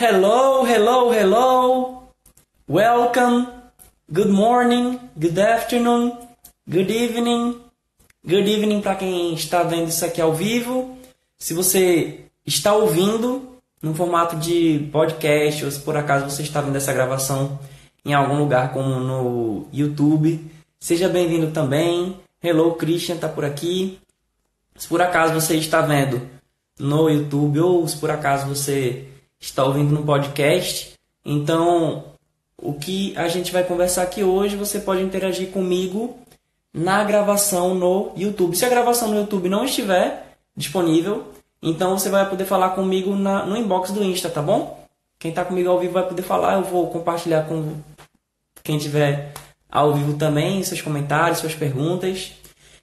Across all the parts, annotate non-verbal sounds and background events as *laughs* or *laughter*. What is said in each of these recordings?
Hello, hello, hello. Welcome. Good morning, good afternoon, good evening. Good evening para quem está vendo isso aqui ao vivo. Se você está ouvindo no formato de podcast ou se por acaso você está vendo essa gravação em algum lugar como no YouTube, seja bem-vindo também. Hello, Christian está por aqui. Se por acaso você está vendo no YouTube ou se por acaso você está ouvindo no podcast. Então, o que a gente vai conversar aqui hoje, você pode interagir comigo na gravação no YouTube. Se a gravação no YouTube não estiver disponível, então você vai poder falar comigo na, no inbox do Insta, tá bom? Quem está comigo ao vivo vai poder falar, eu vou compartilhar com quem estiver ao vivo também, seus comentários, suas perguntas.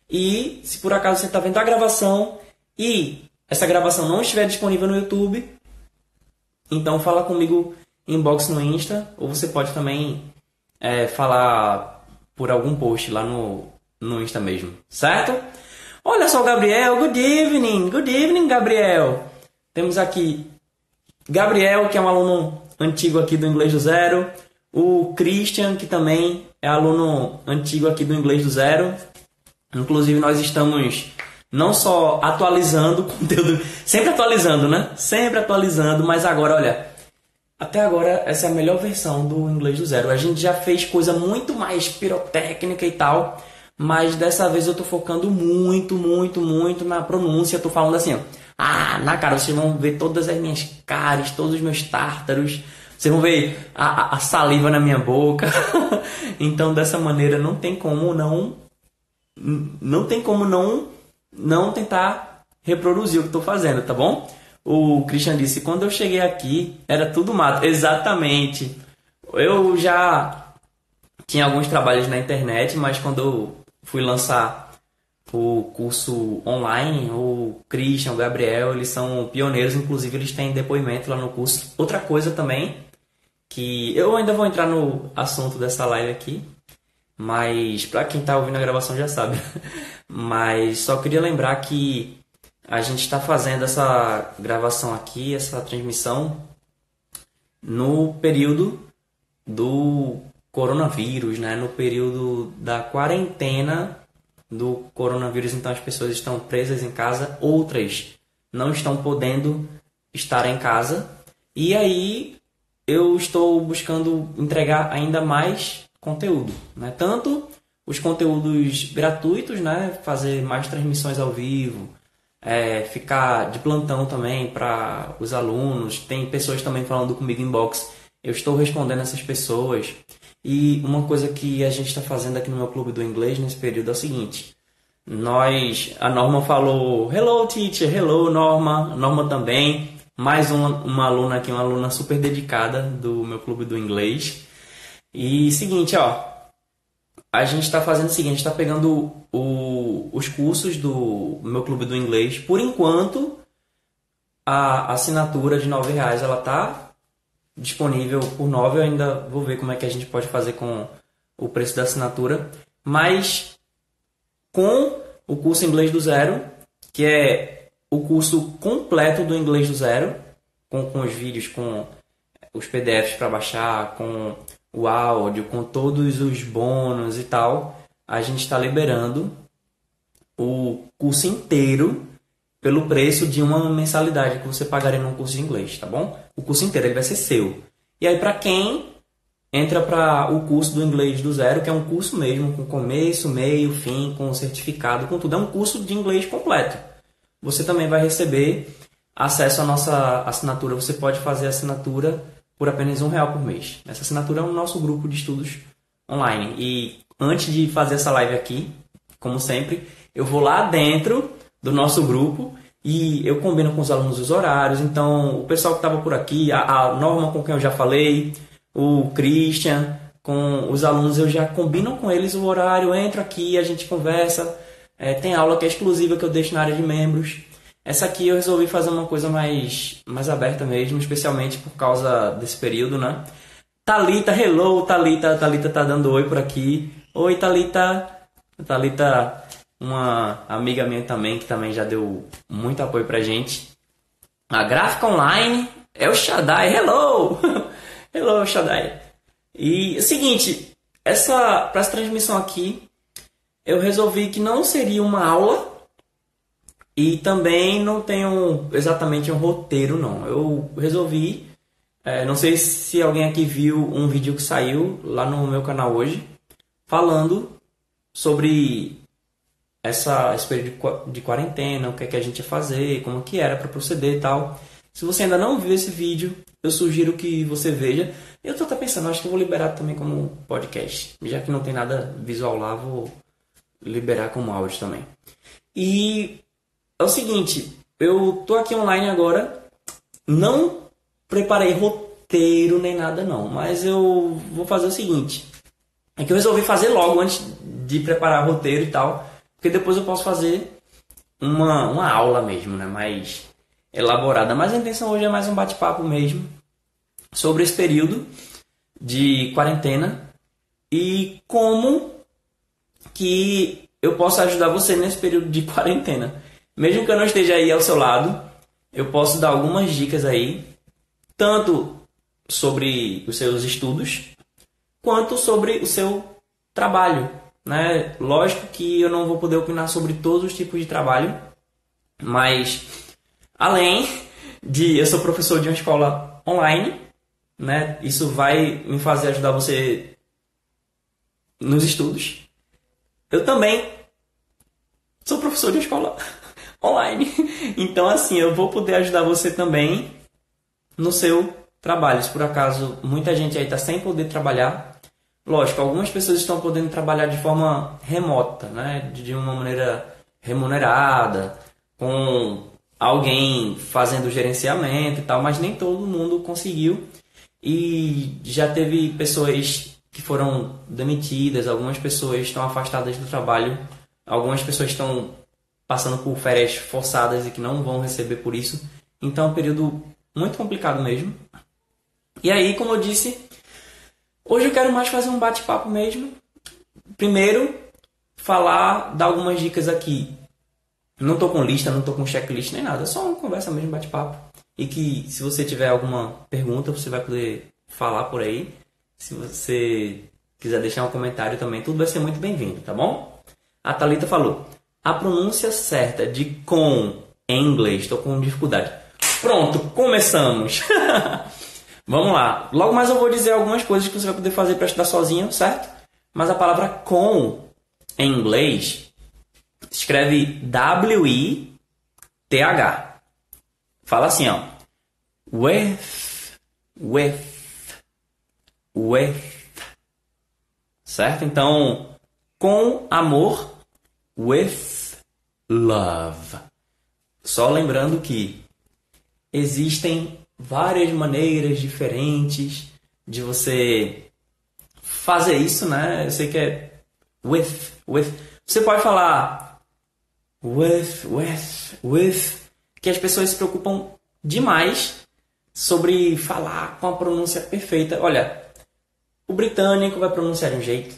E se por acaso você está vendo a gravação e essa gravação não estiver disponível no YouTube, então fala comigo inbox no Insta, ou você pode também é, falar por algum post lá no, no Insta mesmo, certo? Olha só o Gabriel, good evening, good evening Gabriel. Temos aqui Gabriel, que é um aluno antigo aqui do Inglês do Zero, o Christian, que também é aluno antigo aqui do Inglês do Zero. Inclusive nós estamos não só atualizando *laughs* o conteúdo, sempre atualizando, né? Sempre atualizando, mas agora, olha, até agora essa é a melhor versão do inglês do zero. A gente já fez coisa muito mais pirotécnica e tal, mas dessa vez eu tô focando muito, muito, muito na pronúncia. tô falando assim, ó, ah, na cara, vocês vão ver todas as minhas caras, todos os meus tártaros. Vocês vão ver a, a saliva na minha boca. *laughs* então, dessa maneira, não tem como não. Não tem como não não tentar reproduzir o que estou fazendo, tá bom? O Christian disse: quando eu cheguei aqui era tudo mato. Exatamente. Eu já tinha alguns trabalhos na internet, mas quando eu fui lançar o curso online, o Christian, o Gabriel, eles são pioneiros, inclusive eles têm depoimento lá no curso. Outra coisa também, que eu ainda vou entrar no assunto dessa live aqui, mas para quem está ouvindo a gravação já sabe. *laughs* Mas só queria lembrar que a gente está fazendo essa gravação aqui, essa transmissão, no período do coronavírus, né? no período da quarentena do coronavírus. Então as pessoas estão presas em casa, outras não estão podendo estar em casa. E aí eu estou buscando entregar ainda mais conteúdo, né? Tanto os conteúdos gratuitos, né? Fazer mais transmissões ao vivo, é, ficar de plantão também para os alunos. Tem pessoas também falando comigo em box. Eu estou respondendo essas pessoas. E uma coisa que a gente está fazendo aqui no meu clube do inglês nesse período é o seguinte: nós, a Norma falou, hello teacher, hello Norma, Norma também, mais uma, uma aluna aqui, uma aluna super dedicada do meu clube do inglês. E seguinte, ó, a gente está fazendo o seguinte, está pegando o, os cursos do meu clube do inglês. Por enquanto, a assinatura de nove reais ela está disponível por nove. Eu ainda vou ver como é que a gente pode fazer com o preço da assinatura. Mas com o curso Inglês do Zero, que é o curso completo do Inglês do Zero, com, com os vídeos, com os PDFs para baixar, com o áudio, com todos os bônus e tal, a gente está liberando o curso inteiro pelo preço de uma mensalidade que você pagaria num curso de inglês, tá bom? O curso inteiro ele vai ser seu. E aí para quem entra para o curso do inglês do zero, que é um curso mesmo com começo, meio, fim, com certificado, com tudo, é um curso de inglês completo. Você também vai receber acesso à nossa assinatura. Você pode fazer a assinatura por apenas um real por mês. Essa assinatura é o nosso grupo de estudos online. E antes de fazer essa live aqui, como sempre, eu vou lá dentro do nosso grupo e eu combino com os alunos os horários. Então, o pessoal que estava por aqui, a, a, Norma com quem eu já falei, o Christian, com os alunos, eu já combino com eles o horário, entro aqui, a gente conversa. É, tem aula que é exclusiva que eu deixo na área de membros. Essa aqui eu resolvi fazer uma coisa mais, mais aberta mesmo, especialmente por causa desse período, né? Talita, hello, Talita, Talita tá dando oi por aqui. Oi, Talita. Talita, uma amiga minha também que também já deu muito apoio pra gente. A Gráfica Online, É o Shaddai, hello! *laughs* hello, Shaddai. E é o seguinte, essa, para essa transmissão aqui, eu resolvi que não seria uma aula e também não tenho exatamente um roteiro, não. Eu resolvi, é, não sei se alguém aqui viu um vídeo que saiu lá no meu canal hoje, falando sobre essa, período de quarentena, o que, é que a gente ia fazer, como que era para proceder e tal. Se você ainda não viu esse vídeo, eu sugiro que você veja. Eu tô até pensando, acho que vou liberar também como podcast. Já que não tem nada visual lá, vou liberar como áudio também. E é o seguinte, eu tô aqui online agora, não preparei roteiro nem nada não, mas eu vou fazer o seguinte. É que eu resolvi fazer logo antes de preparar roteiro e tal, porque depois eu posso fazer uma, uma aula mesmo, né? Mais elaborada. Mas a intenção hoje é mais um bate-papo mesmo sobre esse período de quarentena e como que eu posso ajudar você nesse período de *laughs* quarentena. Mesmo que eu não esteja aí ao seu lado, eu posso dar algumas dicas aí, tanto sobre os seus estudos, quanto sobre o seu trabalho. Né? Lógico que eu não vou poder opinar sobre todos os tipos de trabalho, mas além de eu sou professor de uma escola online, né? Isso vai me fazer ajudar você nos estudos. Eu também sou professor de escola online. *laughs* Então, assim, eu vou poder ajudar você também no seu trabalho. Se por acaso muita gente aí está sem poder trabalhar, lógico, algumas pessoas estão podendo trabalhar de forma remota, né? De uma maneira remunerada, com alguém fazendo gerenciamento e tal, mas nem todo mundo conseguiu. E já teve pessoas que foram demitidas, algumas pessoas estão afastadas do trabalho, algumas pessoas estão passando por férias forçadas e que não vão receber por isso. Então é um período muito complicado mesmo. E aí, como eu disse, hoje eu quero mais fazer um bate-papo mesmo. Primeiro, falar, dar algumas dicas aqui. Não tô com lista, não tô com checklist nem nada, é só uma conversa mesmo, bate-papo. E que se você tiver alguma pergunta, você vai poder falar por aí. Se você quiser deixar um comentário também, tudo vai ser muito bem-vindo, tá bom? A Thalita falou: a pronúncia certa de com em inglês. Estou com dificuldade. Pronto, começamos. *laughs* Vamos lá. Logo mais eu vou dizer algumas coisas que você vai poder fazer para estudar sozinho, certo? Mas a palavra com em inglês escreve W-I-T-H. Fala assim, ó. With, with, with. Certo? Então, com amor, with love. Só lembrando que existem várias maneiras diferentes de você fazer isso, né? Eu sei que é with, with. Você pode falar with, with, with, que as pessoas se preocupam demais sobre falar com a pronúncia perfeita. Olha, o britânico vai pronunciar de um jeito,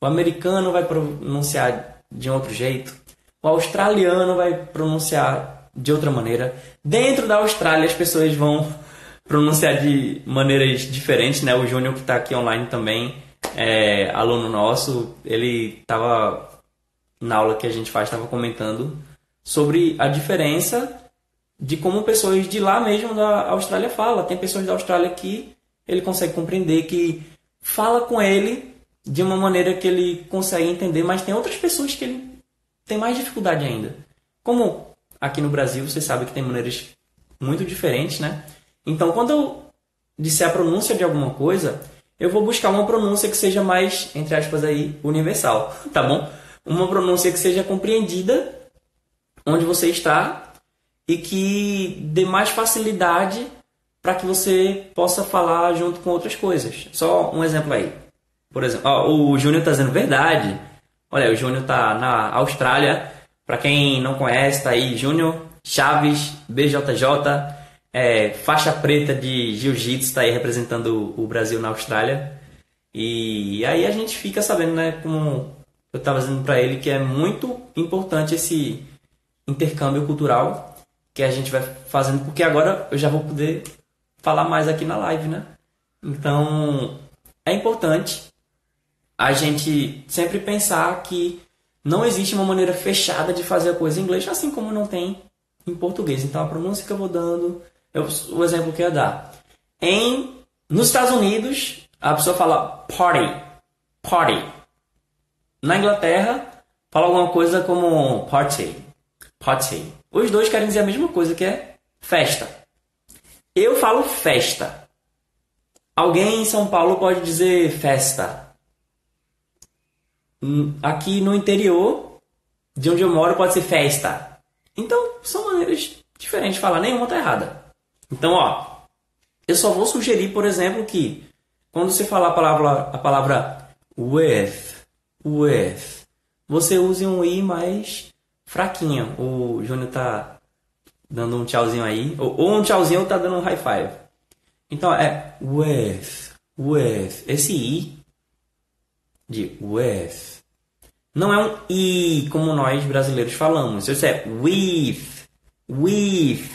o americano vai pronunciar de outro jeito, o australiano vai pronunciar de outra maneira. Dentro da Austrália, as pessoas vão *laughs* pronunciar de maneiras diferentes, né? O Júnior que está aqui online também, é aluno nosso, ele estava na aula que a gente faz, estava comentando sobre a diferença de como pessoas de lá mesmo da Austrália falam. Tem pessoas da Austrália que ele consegue compreender, que fala com ele de uma maneira que ele consegue entender, mas tem outras pessoas que ele tem mais dificuldade ainda. Como aqui no Brasil, você sabe que tem maneiras muito diferentes, né? Então, quando eu disser a pronúncia de alguma coisa, eu vou buscar uma pronúncia que seja mais, entre aspas, aí, universal, *laughs* tá bom? Uma pronúncia que seja compreendida onde você está e que dê mais facilidade para que você possa falar junto com outras coisas. Só um exemplo aí. Por exemplo, ó, o Júnior está dizendo verdade. Olha, o Júnior tá na Austrália. Para quem não conhece, tá aí Júnior Chaves, BJJ, é, faixa preta de jiu-jitsu, tá aí representando o Brasil na Austrália. E aí a gente fica sabendo, né, como eu estava dizendo para ele, que é muito importante esse intercâmbio cultural que a gente vai fazendo, porque agora eu já vou poder falar mais aqui na live, né? Então, é importante a gente sempre pensar que não existe uma maneira fechada de fazer a coisa em inglês, assim como não tem em português. Então, a pronúncia que eu vou dando, eu, o exemplo que eu ia dar. Em, nos Estados Unidos, a pessoa fala party, party. Na Inglaterra, fala alguma coisa como party, party. Os dois querem dizer a mesma coisa, que é festa. Eu falo festa. Alguém em São Paulo pode dizer festa. Hum, aqui no interior, de onde eu moro, pode ser festa. Então, são maneiras diferentes de falar, nenhuma tá errada. Então, ó, eu só vou sugerir, por exemplo, que quando você falar a palavra, a palavra with, with, você use um i mais fraquinho. O Júnior tá dando um tchauzinho aí, ou, ou um tchauzinho ou tá dando um high five. Então é with, with. Esse i de with não é um i como nós brasileiros falamos. Isso é with, with.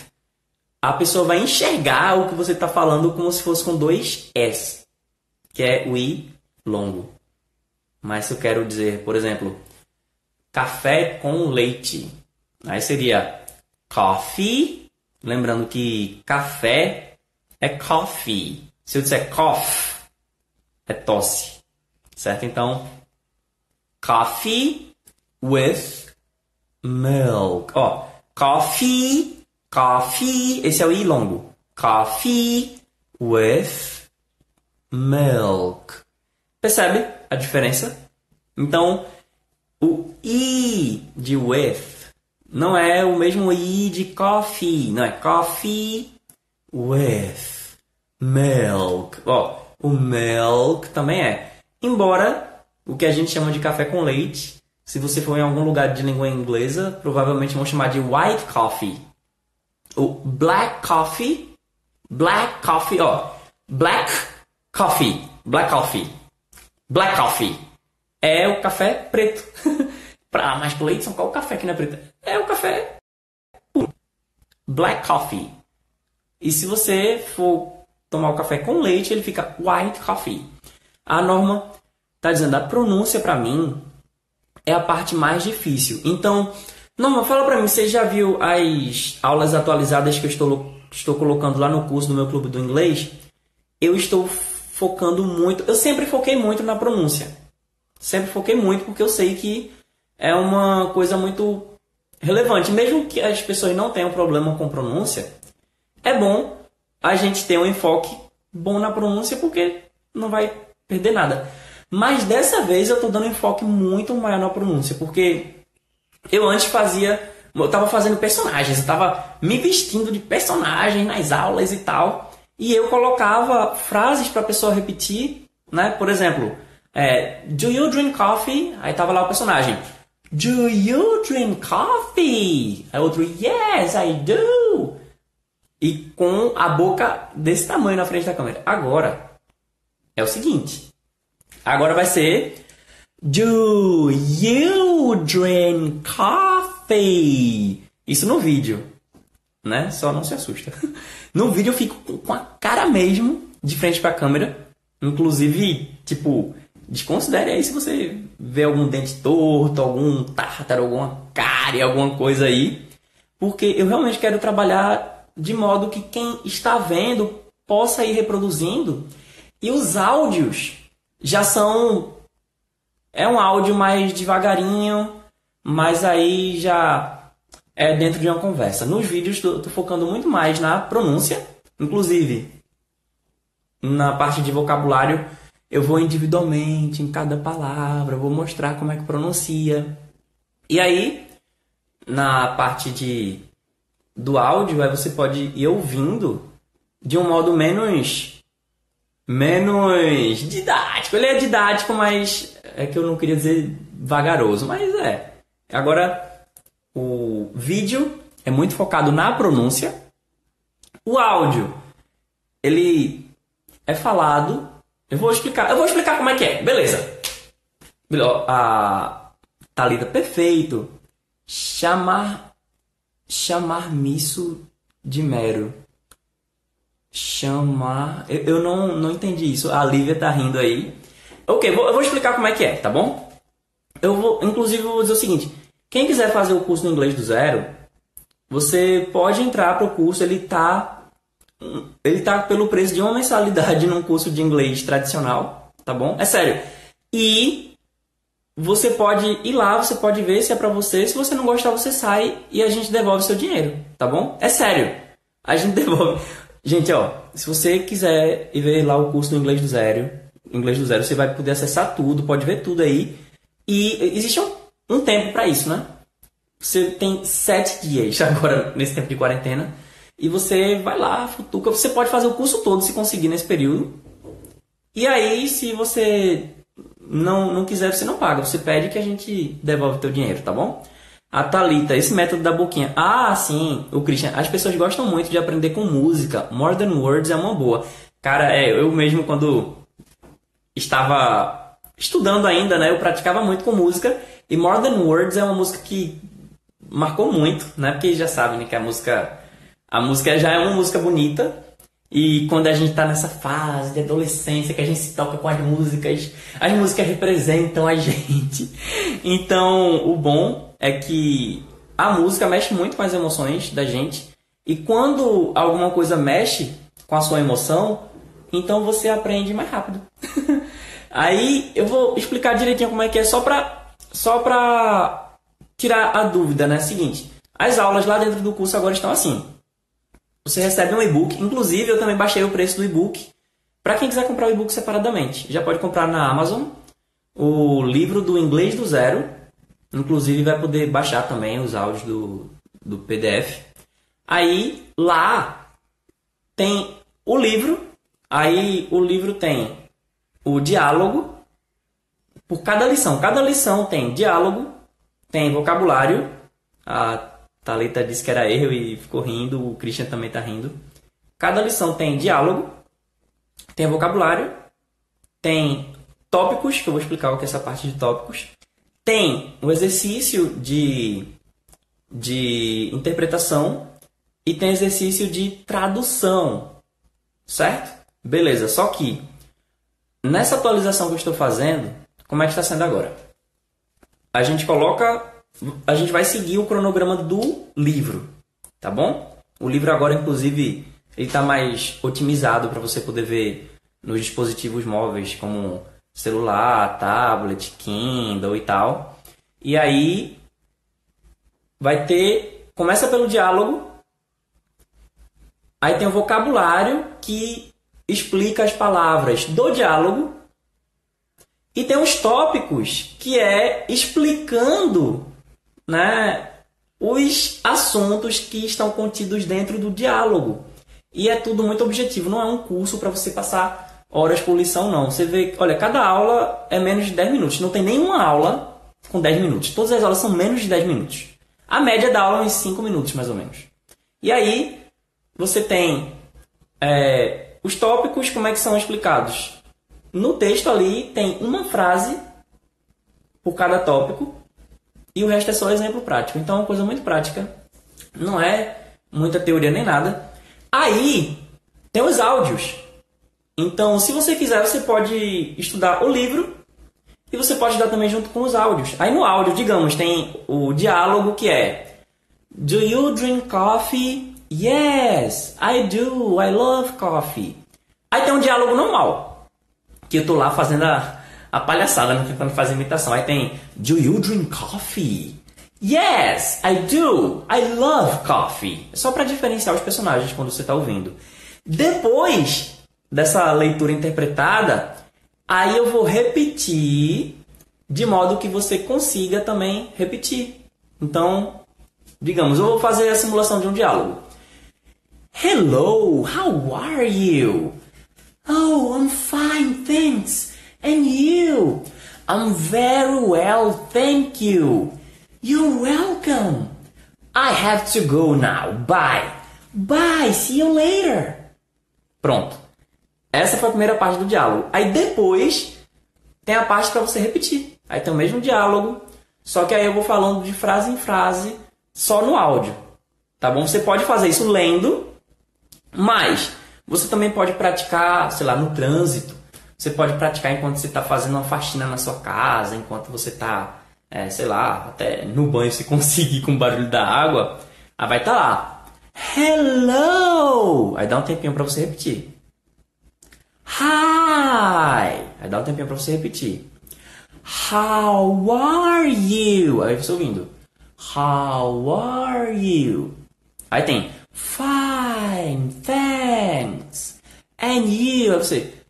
A pessoa vai enxergar o que você está falando como se fosse com dois s, que é o i longo. Mas se eu quero dizer, por exemplo, café com leite, aí seria coffee. Lembrando que café é coffee. Se eu disser cough, é tosse. Certo? Então, coffee with milk. Ó, coffee, coffee, esse é o i longo. Coffee with milk. Percebe a diferença? Então, o i de with não é o mesmo i de coffee, não é coffee with milk. Ó, o milk também é. Embora o que a gente chama de café com leite, se você for em algum lugar de língua inglesa, provavelmente vão chamar de white coffee. O black coffee, black coffee, ó, black coffee, black coffee, black coffee é o café preto. *laughs* pra, mas com leite são qual o café que não é preto? É o café puro. Black coffee. E se você for tomar o café com leite, ele fica white coffee. A norma está dizendo a pronúncia para mim é a parte mais difícil. Então, Norma, fala para mim, você já viu as aulas atualizadas que eu estou, estou colocando lá no curso do meu clube do inglês? Eu estou focando muito, eu sempre foquei muito na pronúncia. Sempre foquei muito porque eu sei que é uma coisa muito relevante. Mesmo que as pessoas não tenham problema com pronúncia, é bom a gente ter um enfoque bom na pronúncia porque não vai perder nada. Mas dessa vez eu estou dando um enfoque muito maior na pronúncia, porque eu antes fazia, eu estava fazendo personagens, eu estava me vestindo de personagem nas aulas e tal, e eu colocava frases para a pessoa repetir, né? Por exemplo, é, Do you drink coffee? Aí tava lá o personagem. Do you drink coffee? Aí outro, Yes, I do e com a boca desse tamanho na frente da câmera. Agora é o seguinte. Agora vai ser Do you drink coffee? Isso no vídeo, né? Só não se assusta. *laughs* No vídeo eu fico com a cara mesmo de frente para a câmera, inclusive, tipo, desconsidere aí se você vê algum dente torto, algum tártaro, alguma cárie, alguma coisa aí, porque eu realmente quero trabalhar de modo que quem está vendo possa ir reproduzindo. E os áudios já são. É um áudio mais devagarinho, mas aí já é dentro de uma conversa. Nos vídeos estou focando muito mais na pronúncia, inclusive na parte de vocabulário eu vou individualmente em cada palavra, vou mostrar como é que pronuncia. E aí, na parte de do áudio, aí você pode ir ouvindo de um modo menos menos didático. Ele é didático, mas é que eu não queria dizer vagaroso, mas é. Agora o vídeo é muito focado na pronúncia. O áudio ele é falado. Eu vou explicar, eu vou explicar como é que é. Beleza. A Talita perfeito. Chamar chamar misso de mero. Chamar. Eu, eu não, não entendi isso. A Lívia tá rindo aí. Ok, vou, eu vou explicar como é que é, tá bom? Eu vou, inclusive, vou dizer o seguinte: quem quiser fazer o curso no inglês do zero, você pode entrar para o curso. Ele tá, ele tá pelo preço de uma mensalidade num curso de inglês tradicional, tá bom? É sério. E você pode ir lá, você pode ver se é para você. Se você não gostar, você sai e a gente devolve seu dinheiro, tá bom? É sério. A gente *laughs* devolve. Gente, ó, se você quiser ir ver lá o curso do inglês do zero, inglês do zero, você vai poder acessar tudo, pode ver tudo aí. E existe um, um tempo para isso, né? Você tem sete dias *laughs* agora nesse tempo de quarentena e você vai lá, futuca. Você pode fazer o curso todo se conseguir nesse período. E aí, se você não, não quiser, você não paga. Você pede que a gente devolve o teu dinheiro, tá bom? A Talita, esse método da boquinha. Ah, sim, o Christian. As pessoas gostam muito de aprender com música. More Than Words é uma boa. Cara, é, eu mesmo quando estava estudando ainda, né, eu praticava muito com música e More Than Words é uma música que marcou muito, né? Porque já sabem né, que a música a música já é uma música bonita e quando a gente está nessa fase de adolescência que a gente se toca com as músicas, as músicas representam a *laughs* gente. Então, o bom é que a música mexe muito com as emoções da gente. E quando alguma coisa mexe com a sua emoção, então você aprende mais rápido. *laughs* Aí eu vou explicar direitinho como é que é só pra, só pra tirar a dúvida, né? Seguinte, as aulas lá dentro do curso agora estão assim. Você recebe um e-book, inclusive eu também baixei o preço do e-book. Para quem quiser comprar o e-book separadamente, já pode comprar na Amazon o livro do inglês do zero, Inclusive vai poder baixar também os áudios do, do PDF. Aí lá tem o livro. Aí o livro tem o diálogo por cada lição. Cada lição tem diálogo, tem vocabulário. A Thalita disse que era erro e ficou rindo. O Christian também está rindo. Cada lição tem diálogo, tem vocabulário, tem tópicos, que eu vou explicar o que é essa parte de tópicos, tem o exercício de, de interpretação e tem exercício de tradução, certo? Beleza, só que nessa atualização que eu estou fazendo, como é que está sendo agora? A gente coloca, a gente vai seguir o cronograma do livro, tá bom? O livro agora, inclusive, ele está mais otimizado para você poder ver nos dispositivos móveis, como celular, tablet, Kindle e tal. E aí vai ter. Começa pelo diálogo. Aí tem o vocabulário que explica as palavras do diálogo. E tem os tópicos que é explicando né, os assuntos que estão contidos dentro do diálogo. E é tudo muito objetivo, não é um curso para você passar horas por lição, não. Você vê, olha, cada aula é menos de 10 minutos. Não tem nenhuma aula com 10 minutos. Todas as aulas são menos de 10 minutos. A média da aula é uns 5 minutos, mais ou menos. E aí, você tem é, os tópicos, como é que são explicados? No texto ali tem uma frase por cada tópico e o resto é só exemplo prático. Então é uma coisa muito prática. Não é muita teoria nem nada. Aí tem os áudios. Então, se você quiser, você pode estudar o livro e você pode estudar também junto com os áudios. Aí no áudio, digamos, tem o diálogo que é Do you drink coffee? Yes, I do. I love coffee. Aí tem um diálogo normal, que eu tô lá fazendo a, a palhaçada, não tentando fazer imitação. Aí tem Do you drink coffee? Yes, I do. I love coffee. Só para diferenciar os personagens quando você está ouvindo. Depois dessa leitura interpretada, aí eu vou repetir de modo que você consiga também repetir. Então, digamos, eu vou fazer a simulação de um diálogo. Hello, how are you? Oh, I'm fine, thanks. And you? I'm very well, thank you. You're welcome. I have to go now. Bye. Bye, see you later. Pronto. Essa foi a primeira parte do diálogo. Aí depois tem a parte para você repetir. Aí tem o mesmo diálogo, só que aí eu vou falando de frase em frase só no áudio. Tá bom? Você pode fazer isso lendo, mas Você também pode praticar, sei lá, no trânsito. Você pode praticar enquanto você está fazendo uma faxina na sua casa, enquanto você está, é, sei lá, até no banho se *laughs* conseguir com o barulho da água. Aí vai estar tá lá. Hello! Aí dá um tempinho para você repetir. Hi! Aí dá um tempinho para você repetir. How are you? Aí você ouvindo. How are you? Aí tem Fine, thanks. And you? Aí você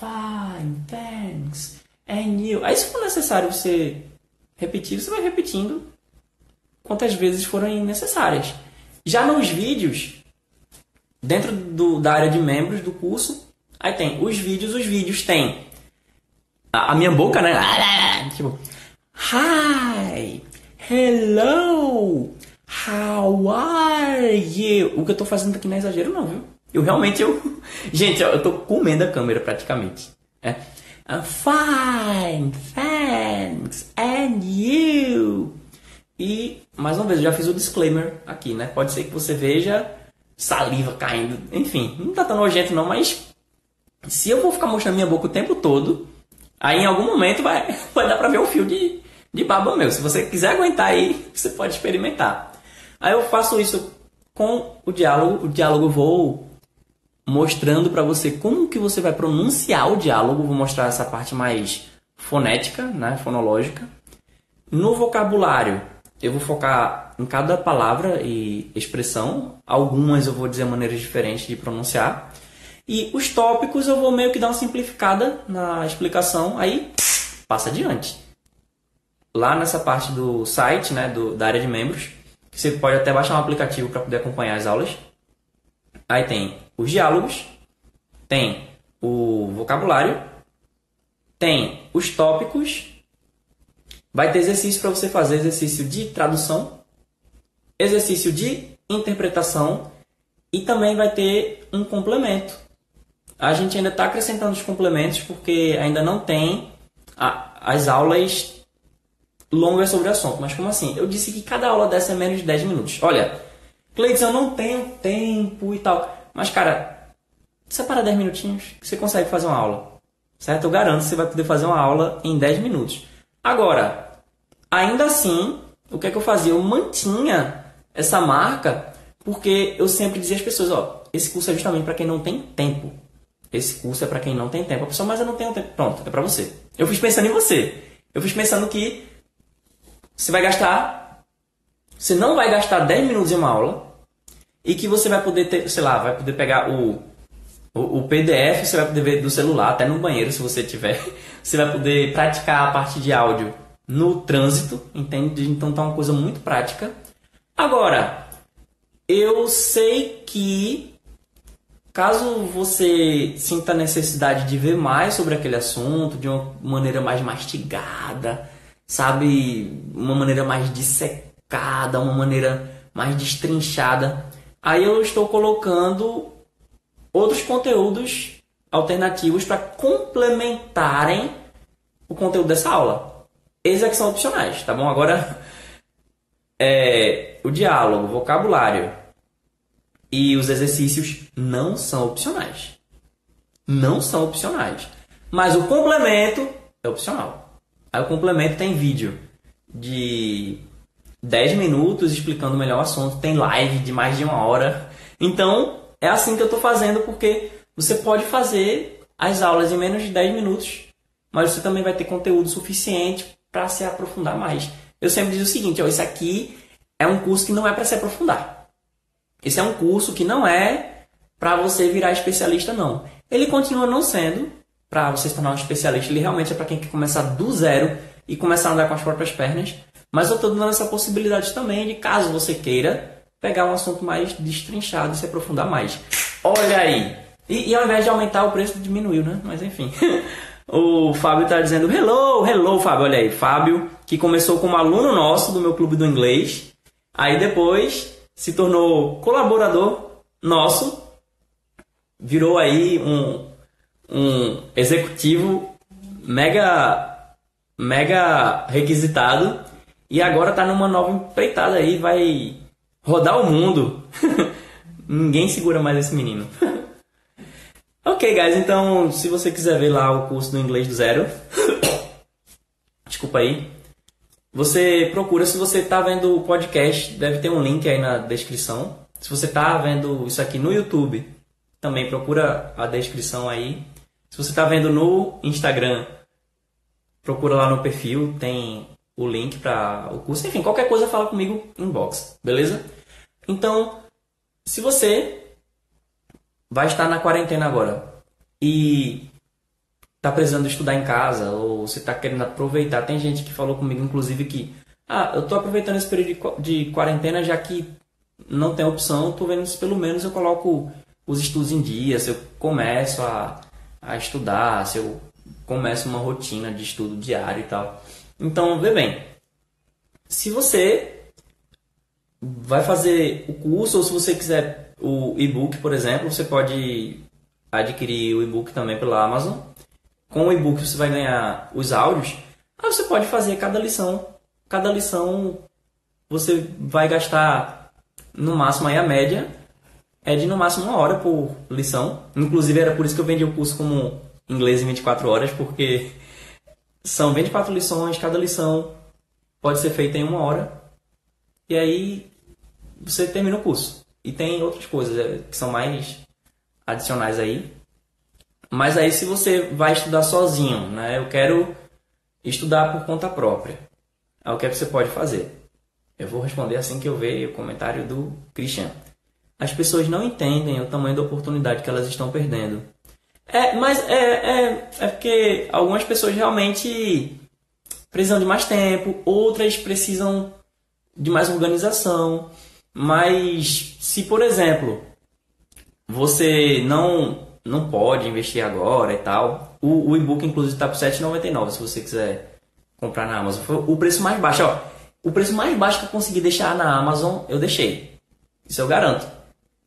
Fine, thanks. And you? Aí se for necessário você repetir, você vai repetindo quantas vezes forem necessárias. Já nos vídeos, dentro do, da área de membros do curso, aí tem os vídeos, os vídeos tem a, a minha boca, né? *laughs* Tipo, hi, hello, how are you? O que eu tô fazendo aqui não é exagero não, viu? Eu realmente, eu... *laughs* Gente, eu tô comendo a câmera praticamente. É. Uh, fine, thanks, and you? E, mais uma vez, eu já fiz o disclaimer aqui, né? Pode ser que você veja saliva caindo. Enfim, não tá tão nojento não, mas se eu vou ficar mostrando minha boca o tempo todo, aí em algum momento vai, *laughs* vai dar pra ver um fio de, de baba meu. Se você quiser aguentar aí, *laughs* você pode experimentar. Aí eu faço isso com o diálogo. O diálogo vou mostrando para você como que você vai pronunciar o diálogo. Vou mostrar essa parte mais fonética, né, fonológica. No vocabulário, eu vou focar em cada palavra e expressão. Algumas eu vou dizer maneiras diferentes de pronunciar. E os tópicos eu vou meio que dar uma simplificada na explicação, aí passa adiante. Lá nessa parte do site, né, do, da área de membros, você pode até baixar um aplicativo para poder acompanhar as aulas. Aí tem os diálogos, tem o vocabulário, tem os tópicos, vai ter exercício para você fazer exercício de tradução, exercício de interpretação e também vai ter um complemento. A gente ainda está acrescentando os complementos porque ainda não tem a, as aulas longas sobre o assunto. Mas como assim? Eu disse que cada aula dessa é menos de 10 minutos. Olha, Cleiton, eu não tenho tempo e tal. Mas, cara, separa 10 minutinhos que você consegue fazer uma aula. Certo? Eu garanto que você vai poder fazer uma aula em 10 minutos. Agora, ainda assim, o que é que eu fazia? Eu mantinha essa marca porque eu sempre dizia às pessoas, ó, esse curso é justamente para quem não tem tempo. Esse curso é para quem não tem tempo. A pessoa, mas eu não tenho tempo. Pronto, é para você. Eu fiz pensando em você. Eu fiz pensando que você vai gastar. Você não vai gastar 10 minutos em uma aula e que você vai poder ter, sei lá, vai poder pegar o, o, o, PDF, você vai poder ver do celular, até no banheiro se você tiver. *laughs* Você vai poder praticar a parte de áudio no trânsito, entende? Então tá uma coisa muito prática. Agora, eu sei que caso você sinta a necessidade de ver mais sobre aquele assunto de uma maneira mais mastigada, sabe, uma maneira mais dissecada, uma maneira mais destrinchada. Aí eu estou colocando outros conteúdos alternativos para complementarem o conteúdo dessa aula. Esses aqui são opcionais, tá bom? Agora, *laughs* é, o diálogo, o vocabulário e os exercícios não são opcionais. Não são opcionais. Mas o complemento é opcional. Aí o complemento tem vídeo de 10 minutos explicando melhor o assunto, tem live de mais de uma hora. Então, é assim que eu estou fazendo, porque você pode fazer as aulas em menos de 10 minutos, mas você também vai ter conteúdo suficiente para se aprofundar mais. Eu sempre digo o seguinte: ó, isso aqui é um curso que não é para se aprofundar. Esse é um curso que não é para você virar especialista, não. Ele continua não sendo, para você se tornar um especialista, ele realmente é para quem quer começar do zero e começar a andar com as próprias pernas. Mas eu estou dando essa possibilidade também de, caso você queira, pegar um assunto mais destrinchado e se aprofundar mais. Olha aí! E, e ao invés de aumentar o preço, diminuiu, né? Mas enfim. *laughs* o Fábio está dizendo: Hello, hello, Fábio. Olha aí, Fábio, que começou como aluno nosso do meu clube do inglês. Aí depois se tornou colaborador nosso. Virou aí um, um executivo mega mega requisitado e agora tá numa nova empreitada aí, vai rodar o mundo. *laughs* Ninguém segura mais esse menino. *laughs* Ok, guys, então se você quiser ver lá o curso do inglês do zero, *coughs* desculpa aí, você procura, se você está vendo o podcast, deve ter um link aí na descrição. Se você está vendo isso aqui no YouTube, também procura a descrição aí. Se você está vendo no Instagram, procura lá no perfil, tem o link para o curso. Enfim, qualquer coisa fala comigo inbox, beleza? Então, se você vai estar na quarentena agora e está precisando estudar em casa ou você está querendo aproveitar, tem gente que falou comigo inclusive que ah, eu estou aproveitando esse período de quarentena já que não tem opção, estou vendo se pelo menos eu coloco os estudos em dia, se eu começo a, a estudar, se eu começo uma rotina de estudo diário e tal. Então, vê bem, se você vai fazer o curso ou se você quiser o e-book, por exemplo, você pode adquirir o e-book também pela Amazon. Com o e-book você vai ganhar os áudios. Aí você pode fazer cada lição. Cada lição você vai gastar no máximo aí a média é de no máximo uma hora por lição. Inclusive era por isso que eu vendi o curso como inglês em 24 horas, porque são 24 lições, cada lição pode ser feita em uma hora. E aí você termina o curso. E tem outras coisas é, que são mais adicionais aí. Mas aí se você vai estudar sozinho, né? Eu quero estudar por conta própria. É o que, é que você pode fazer. Eu vou responder assim que eu ver o comentário do Christian. As pessoas não entendem o tamanho da oportunidade que elas estão perdendo. É, mas é, é, é porque algumas pessoas realmente precisam de mais tempo, outras precisam de mais organização. Mas se, por exemplo, você não não pode investir agora e tal, o, o e-book inclusive está por R$ 7,99 se você quiser comprar na Amazon. Foi o preço mais baixo. Ó, o preço mais baixo que eu consegui deixar na Amazon, eu deixei. Isso eu garanto.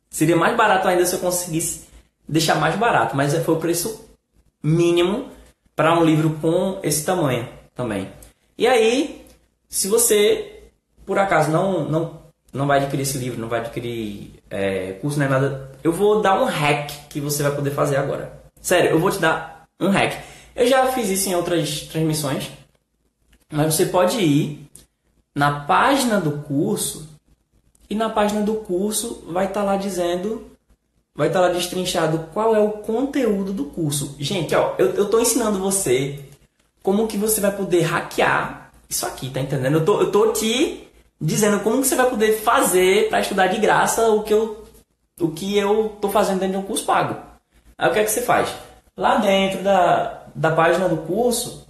Seria mais barato ainda se eu conseguisse deixar mais barato, mas foi o preço mínimo para um livro com esse tamanho também. E aí, se você por acaso não não não vai adquirir esse livro, não vai adquirir é, curso nem nada, eu vou dar um hack que você vai poder fazer agora. Sério, eu vou te dar um hack. Eu já fiz isso em outras transmissões, mas você pode ir na página do curso e na página do curso vai estar tá lá dizendo vai estar tá lá destrinchado qual é o conteúdo do curso. Gente, ó, eu, estou ensinando você como que você vai poder hackear isso aqui, tá entendendo? Eu tô, eu tô te dizendo como que você vai poder fazer para estudar de graça o que eu o que eu tô fazendo dentro de um curso pago. Aí o que é que você faz? Lá dentro da, da página do curso,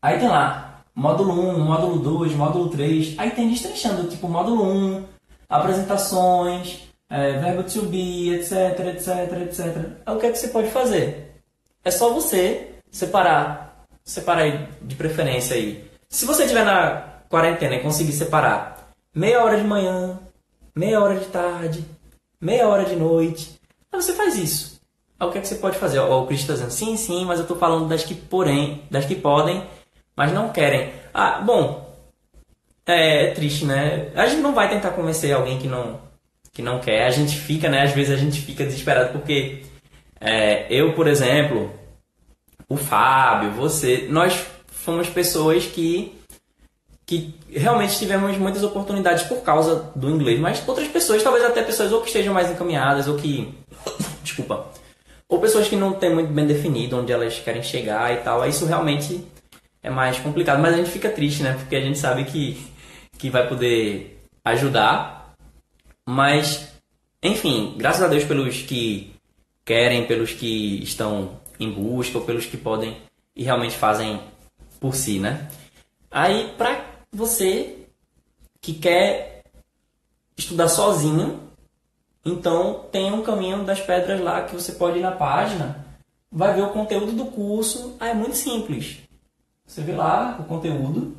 aí tem lá módulo 1, módulo 2, módulo 3, aí tem destrinchando, tipo módulo 1, apresentações, é, verbo to be, etc, etc, etc. Aí, o que é que você pode fazer? É só você separar, separar aí de preferência aí. Se você estiver na quarentena e conseguir separar meia hora de manhã, meia hora de tarde, meia hora de noite, aí você faz isso. Aí, o que é que você pode fazer? Ó, o Cristo está dizendo, sim, sim, mas eu estou falando das que porém, das que podem, mas não querem. Ah, bom, é, é triste, né? A gente não vai tentar convencer alguém que não que não quer, a gente fica, né? Às vezes a gente fica desesperado porque é, eu, por exemplo, o Fábio, você, nós fomos pessoas que que realmente tivemos muitas oportunidades por causa do inglês, mas outras pessoas, talvez até pessoas ou que estejam mais encaminhadas ou que *coughs* desculpa, ou pessoas que não têm muito bem definido onde elas querem chegar e tal, isso realmente é mais complicado, mas a gente fica triste, né? Porque a gente sabe que que vai poder ajudar mas, enfim, graças a Deus pelos que querem, pelos que estão em busca, ou pelos que podem e realmente fazem por si, né? Aí, pra você que quer estudar sozinho, então tem um caminho das pedras lá que você pode ir na página, vai ver o conteúdo do curso. Ah, é muito simples. Você vê lá o conteúdo,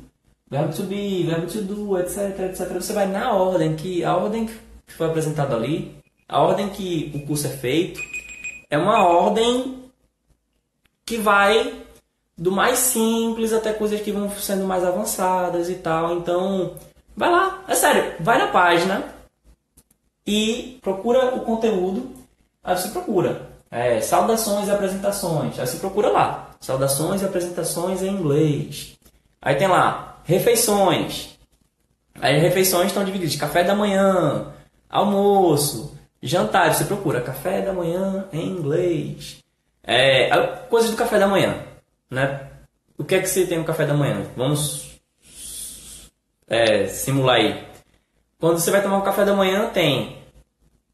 verbo to be, verbo to do, etc, etc. Você vai na ordem que a ordem que foi apresentado ali, a ordem que o curso é feito, é uma ordem que vai do mais simples até coisas que vão sendo mais avançadas e tal. Então, vai lá, é sério, vai na página e procura o conteúdo. Aí você procura. É, saudações e apresentações. Aí você procura lá. Saudações e apresentações em inglês. Aí tem lá, refeições. Aí refeições estão divididas: café da manhã, almoço, jantar. Você procura café da manhã em inglês. É, coisas do café da manhã, né? O que é que você tem no café da manhã? Vamos é, simular aí. Quando você vai tomar o café da manhã, tem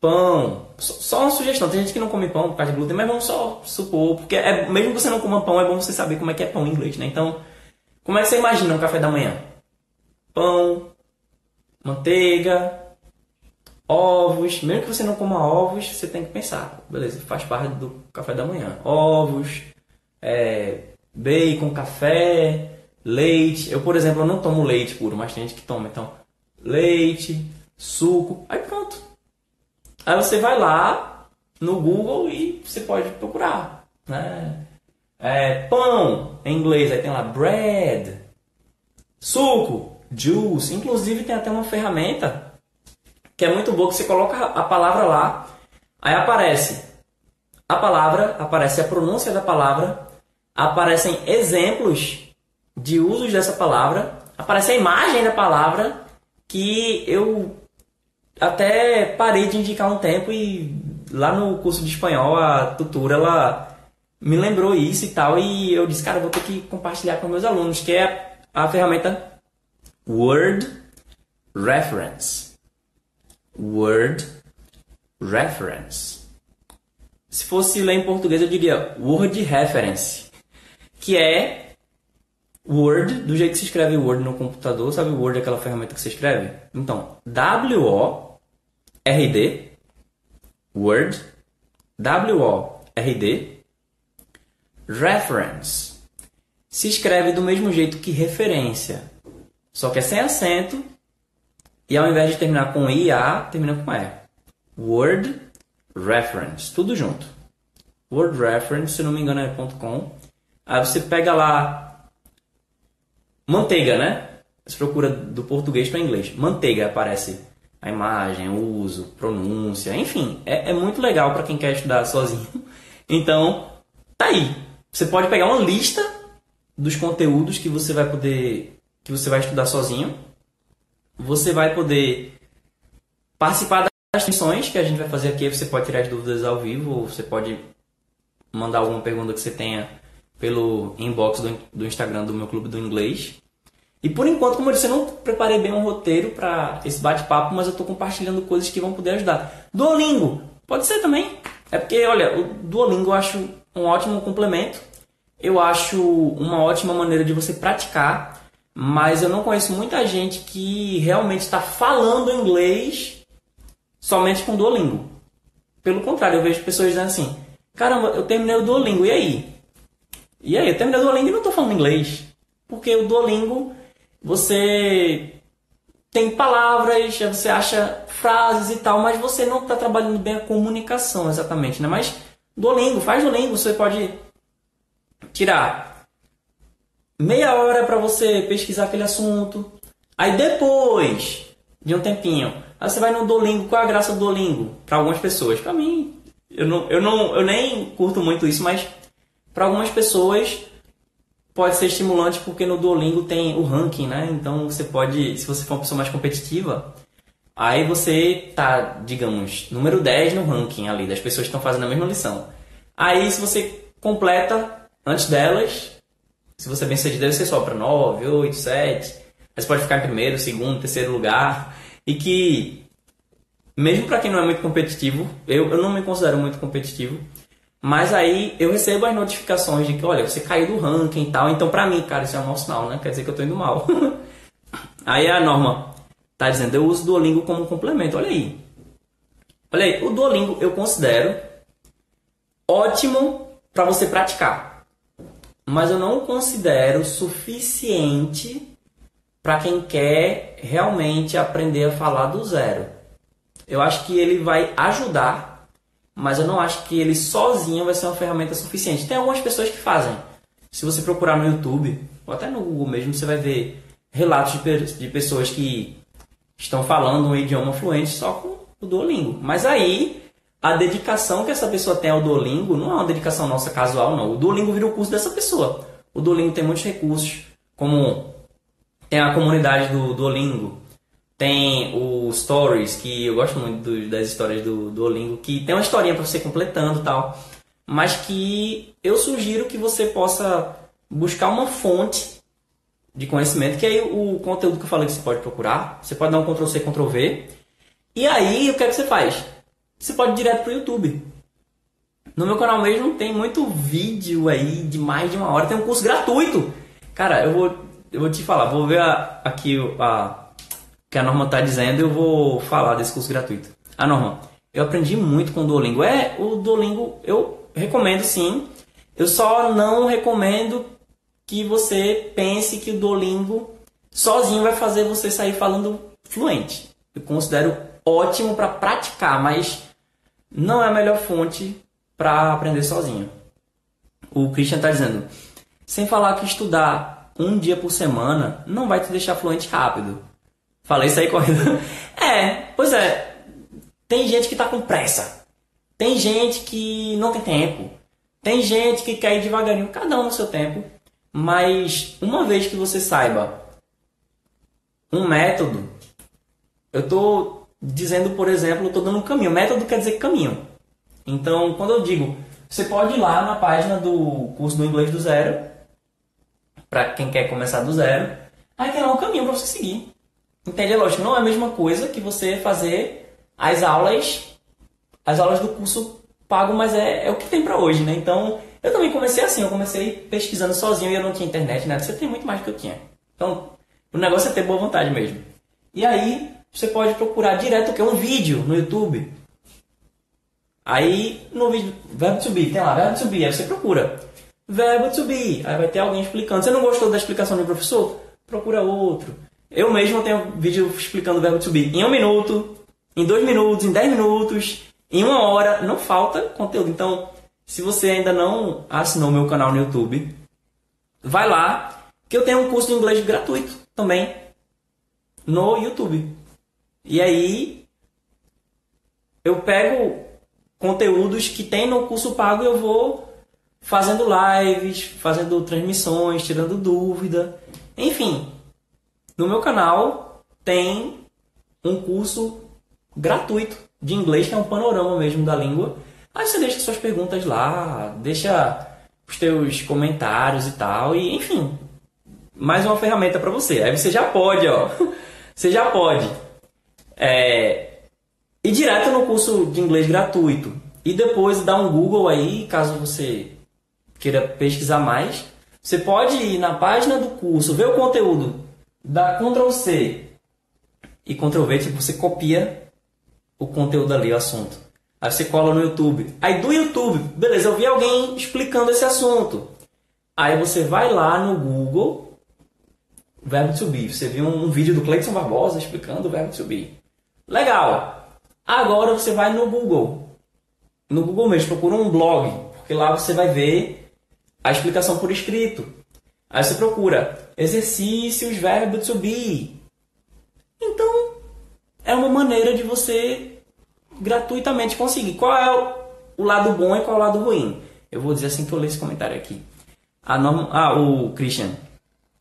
pão. Só uma sugestão, tem gente que não come pão por causa de glúten, mas vamos só supor, porque é, mesmo que você não coma pão, é bom você saber como é que é pão em inglês, né? Então, como é que você imagina um café da manhã? Pão, manteiga, ovos. Mesmo que você não coma ovos, você tem que pensar, beleza, faz parte do café da manhã. Ovos, é, bacon, café, leite. Eu, por exemplo, não tomo leite puro, mas tem gente que toma. Então, leite, suco, aí pronto. Aí você vai lá no Google e você pode procurar, né? É, pão, em inglês, aí tem lá bread. Suco, juice. Inclusive tem até uma ferramenta que é muito boa que você coloca a palavra lá, aí aparece a palavra, aparece a pronúncia da palavra, aparecem exemplos de usos dessa palavra, aparece a imagem da palavra que eu até parei de indicar um tempo e lá no curso de espanhol a tutora ela me lembrou isso e tal e eu disse, cara, vou ter que compartilhar com meus alunos, que é a ferramenta Word Reference. Word Reference. Se fosse ler em português eu diria Word Reference, que é Word, do jeito que se escreve Word no computador, sabe o Word é aquela ferramenta que você escreve? Então, W-O-R-D, Word, W-O-R-D, Reference. Se escreve do mesmo jeito que referência, só que é sem acento e ao invés de terminar com I-A, termina com E. Word Reference, tudo junto. Word Reference, se não me engano é .com. Aí você pega lá Manteiga, né? Você procura do português para inglês. Manteiga aparece a imagem, o uso, pronúncia, enfim, é, é muito legal para quem quer estudar sozinho. *laughs* Então, tá aí. Você pode pegar uma lista dos conteúdos que você vai poder, que você vai estudar sozinho. Você vai poder participar das sessões que a gente vai fazer aqui. Você pode tirar as dúvidas ao vivo, ou você pode mandar alguma pergunta que você tenha pelo inbox do, do Instagram do meu clube do inglês. E por enquanto, como eu disse, eu não preparei bem um roteiro para esse bate-papo, mas eu estou compartilhando coisas que vão poder ajudar. Duolingo, pode ser também. É porque, olha, o Duolingo eu acho um ótimo complemento. Eu acho uma ótima maneira de você praticar, mas eu não conheço muita gente que realmente está falando inglês somente com Duolingo. Pelo contrário, eu vejo pessoas dizendo assim: caramba, eu terminei o Duolingo, e aí? E aí, eu terminei o Duolingo e não estou falando inglês. Porque o Duolingo, você tem palavras, você acha frases e tal, mas você não está trabalhando bem a comunicação exatamente, né? Mas Duolingo, faz Duolingo, você pode tirar meia hora para você pesquisar aquele assunto. Aí depois de um tempinho, aí você vai no Duolingo, qual é a graça do Duolingo? Para algumas pessoas, para mim, eu não, eu não, eu nem curto muito isso, mas para algumas pessoas pode ser estimulante porque no Duolingo tem o ranking, né? Então você pode, se você for uma pessoa mais competitiva, aí você tá, digamos, número 10 no ranking ali das pessoas que estão fazendo a mesma lição. Aí se você completa antes delas, se você é bem sucedido, você só para 9, 8, 7. Aí você pode ficar em primeiro, segundo, terceiro lugar. E que, mesmo para quem não é muito competitivo, eu, eu não me considero muito competitivo, mas aí eu recebo as notificações de que, olha, você caiu do ranking e tal. Então, pra mim, cara, isso é um mau sinal, né? Quer dizer que eu tô indo mal. *laughs* aí a norma tá dizendo, eu uso o Duolingo como complemento. Olha aí. Olha aí, o Duolingo eu considero ótimo para você praticar. Mas eu não considero suficiente para quem quer realmente aprender a falar do zero. Eu acho que ele vai ajudar mas eu não acho que ele sozinho vai ser uma ferramenta suficiente. Tem algumas pessoas que fazem. Se você procurar no YouTube, ou até no Google mesmo, você vai ver relatos de, pessoas que estão falando um idioma fluente só com o Duolingo. Mas aí a dedicação que essa pessoa tem ao Duolingo não é uma dedicação nossa casual, não. O Duolingo vira o curso dessa pessoa. O Duolingo tem muitos recursos, como tem a comunidade do Duolingo, tem o Stories, que eu gosto muito do, das histórias do Duolingo, que tem uma historinha para você completando tal, mas que eu sugiro que você possa buscar uma fonte de conhecimento, que aí o conteúdo que eu falei que você pode procurar, você pode dar um Ctrl C, Ctrl V, e aí o que é que você faz? Você pode ir direto para o YouTube. No meu canal mesmo tem muito vídeo aí de mais de uma hora, tem um curso gratuito. Cara, eu vou, eu vou te falar, vou ver a, aqui a que a Norma está dizendo, eu vou falar desse curso gratuito. Ah, Norma, eu aprendi muito com o Duolingo. É, o Duolingo eu recomendo sim. Eu só não recomendo que você pense que o Duolingo sozinho vai fazer você sair falando fluente. Eu considero ótimo para praticar, mas não é a melhor fonte para aprender sozinho. O Christian está dizendo, sem falar que estudar um dia por semana não vai te deixar fluente rápido. Falei isso aí correndo. *laughs* é, pois é. Tem gente que tá com pressa. Tem gente que não tem tempo. Tem gente que quer ir devagarinho, cada um no seu tempo. Mas uma vez que você saiba um método, eu tô dizendo, por exemplo, tô dando um caminho. Método quer dizer caminho. Então, quando eu digo, você pode ir lá na página do curso do inglês do zero, para quem quer começar do zero, aí tem lá um caminho para você seguir. Entende? É lógico, não é a mesma coisa que você fazer as aulas, as aulas do curso pago, mas é, é o que tem para hoje, né? Então, eu também comecei assim, eu comecei pesquisando sozinho e eu não tinha internet, né? Você tem muito mais do que eu tinha. Então, o negócio é ter boa vontade mesmo. E aí, você pode procurar direto que? Um vídeo no YouTube. Aí, no vídeo, verbo be, tem lá, verbo be, aí você procura. Verbo be, aí vai ter alguém explicando. Você não gostou da explicação do professor? Procura outro. Eu mesmo tenho vídeo explicando o verbo be em um minuto, em dois minutos, em dez minutos, em uma hora. Não falta conteúdo. Então, se você ainda não assinou meu canal no YouTube, vai lá, que eu tenho um curso de inglês gratuito também no YouTube. E aí eu pego conteúdos que tem no curso pago e eu vou fazendo lives, fazendo transmissões, tirando dúvida, enfim, no meu canal tem um curso gratuito de inglês, que é um panorama mesmo da língua. Aí você deixa suas perguntas lá, deixa os teus comentários e tal, e enfim, mais uma ferramenta para você. Aí você já pode, ó, *laughs* você já pode é, ir direto no curso de inglês gratuito e depois dar um Google aí, caso você queira pesquisar mais. Você pode ir na página do curso, ver o conteúdo dá Ctrl C e Ctrl V, tipo, você copia o conteúdo ali, o assunto. Aí você cola no YouTube. Aí do YouTube, beleza, eu vi alguém explicando esse assunto. Aí você vai lá no Google, verbo to be. Você viu um, vídeo do Cleiton Barbosa explicando o verbo to be. Legal. Agora você vai no Google. No Google mesmo, procura um blog, porque lá você vai ver a explicação por escrito. Aí você procura exercícios, verbo to be. Então, é uma maneira de você gratuitamente conseguir. Qual é o lado bom e qual é o lado ruim? Eu vou dizer assim que eu leio esse comentário aqui. Ah, não, ah o Christian.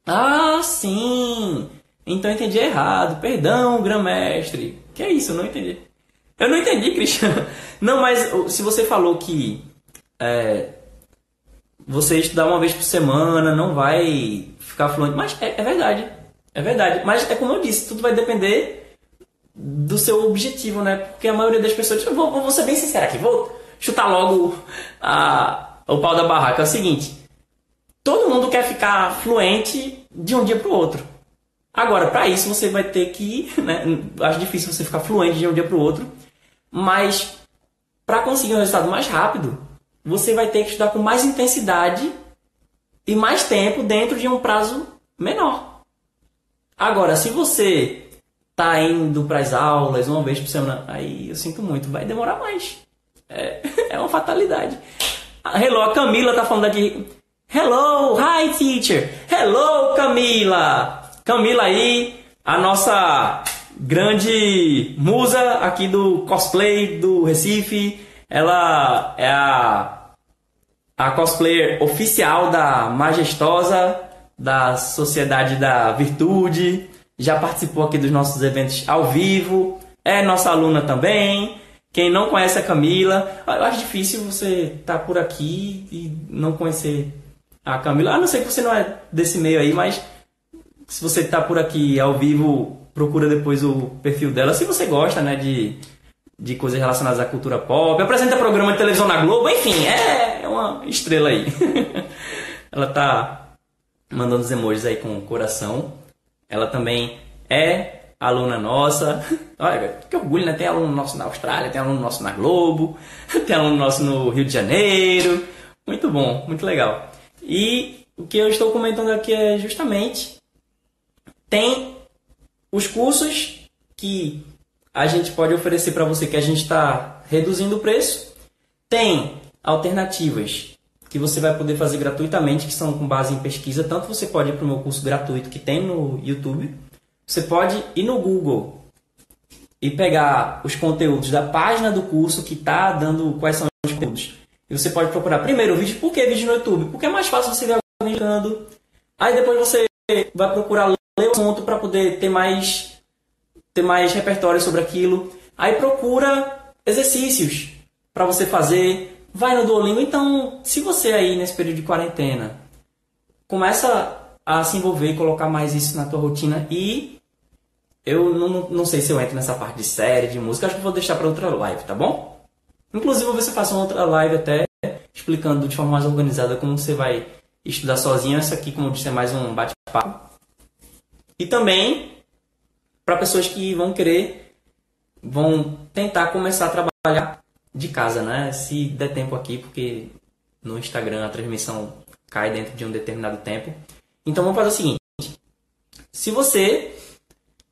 Ah, sim! Então entendi errado. Perdão, grão-mestre. Que é isso? Eu não entendi. Eu não entendi, Christian. *laughs* Não, mas se você falou que é, você estudar uma vez por semana não vai ficar fluente. Mas é, é, verdade. É verdade. Mas é como eu disse, tudo vai depender do seu objetivo, né? Porque a maioria das pessoas. Vou, vou ser bem sincero aqui, vou chutar logo a, o pau da barraca. É o seguinte: todo mundo quer ficar fluente de um dia para o outro. Agora, para isso você vai ter que. Né, acho difícil você ficar fluente de um dia para o outro. Mas para conseguir um resultado mais rápido, você vai ter que estudar com mais intensidade e mais tempo dentro de um prazo menor. Agora, se você está indo para as aulas uma vez por semana, aí eu sinto muito, vai demorar mais. É, *laughs* é uma fatalidade. Hello, a Camila está falando aqui. Hello, hi teacher. Hello, Camila. Camila aí, a nossa grande musa aqui do cosplay do Recife Ela é a, a cosplayer oficial da Majestosa, da Sociedade da Virtude, já participou aqui dos nossos eventos ao vivo, é nossa aluna também. Quem não conhece a Camila, eu acho difícil você estar tá por aqui e não conhecer a Camila. A não ser que você não é desse meio aí, mas se você está por aqui ao vivo, procura depois o perfil dela. Se você gosta, né, de, de coisas relacionadas à cultura pop, apresenta programa de televisão na Globo, enfim, é uma estrela aí. *laughs* Ela tá mandando os emojis aí com o coração. Ela também é aluna nossa. *laughs* Olha, que orgulho, né? Tem aluno nosso na Austrália, tem aluno nosso na Globo, *laughs* tem aluno nosso no Rio de Janeiro. Muito bom, muito legal. E o que eu estou comentando aqui é justamente tem os cursos que a gente pode oferecer para você que a gente está reduzindo o preço. Tem alternativas que você vai poder fazer gratuitamente, que são com base em pesquisa. Tanto você pode ir para o meu curso gratuito que tem no YouTube, você pode ir no Google e pegar os conteúdos da página do curso que está dando quais são os conteúdos. E você pode procurar primeiro o vídeo. Por que vídeo no YouTube? Porque é mais fácil você ver alguém. Aí depois você vai procurar assunto para poder ter mais ter mais repertório sobre aquilo. Aí procura exercícios para você fazer. Vai no Duolingo. Então, se você aí nesse período de quarentena começa a se envolver e colocar mais isso na tua rotina e eu não, não sei se eu entro nessa parte de série, de música, acho que vou deixar para outra live, tá bom? Inclusive, eu faço uma outra live até explicando de forma mais organizada como você vai estudar sozinho. Isso aqui, como eu disse, é mais um bate-papo. E também para pessoas que vão querer, vão tentar começar a trabalhar de casa, né? Se der tempo aqui, porque no Instagram a transmissão cai dentro de um determinado tempo. Então vamos fazer o seguinte: se você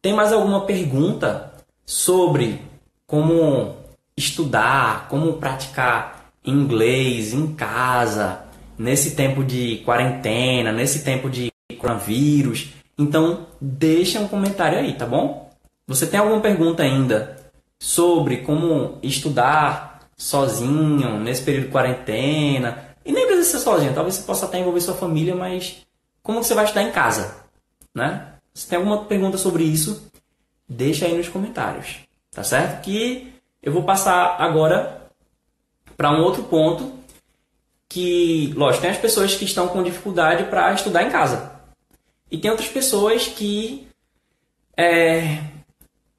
tem mais alguma pergunta sobre como estudar, como praticar inglês em casa, nesse tempo de quarentena, nesse tempo de coronavírus, então deixa um comentário aí, tá bom? Você tem alguma pergunta ainda sobre como estudar sozinho nesse período de quarentena? E nem precisa ser sozinho, talvez você possa até envolver sua família, mas como você vai estudar em casa, né? Se tem alguma pergunta sobre isso, deixa aí nos comentários, tá certo? Que eu vou passar agora para um outro ponto que, lógico, tem as pessoas que estão com dificuldade para estudar em casa. E tem outras pessoas que é,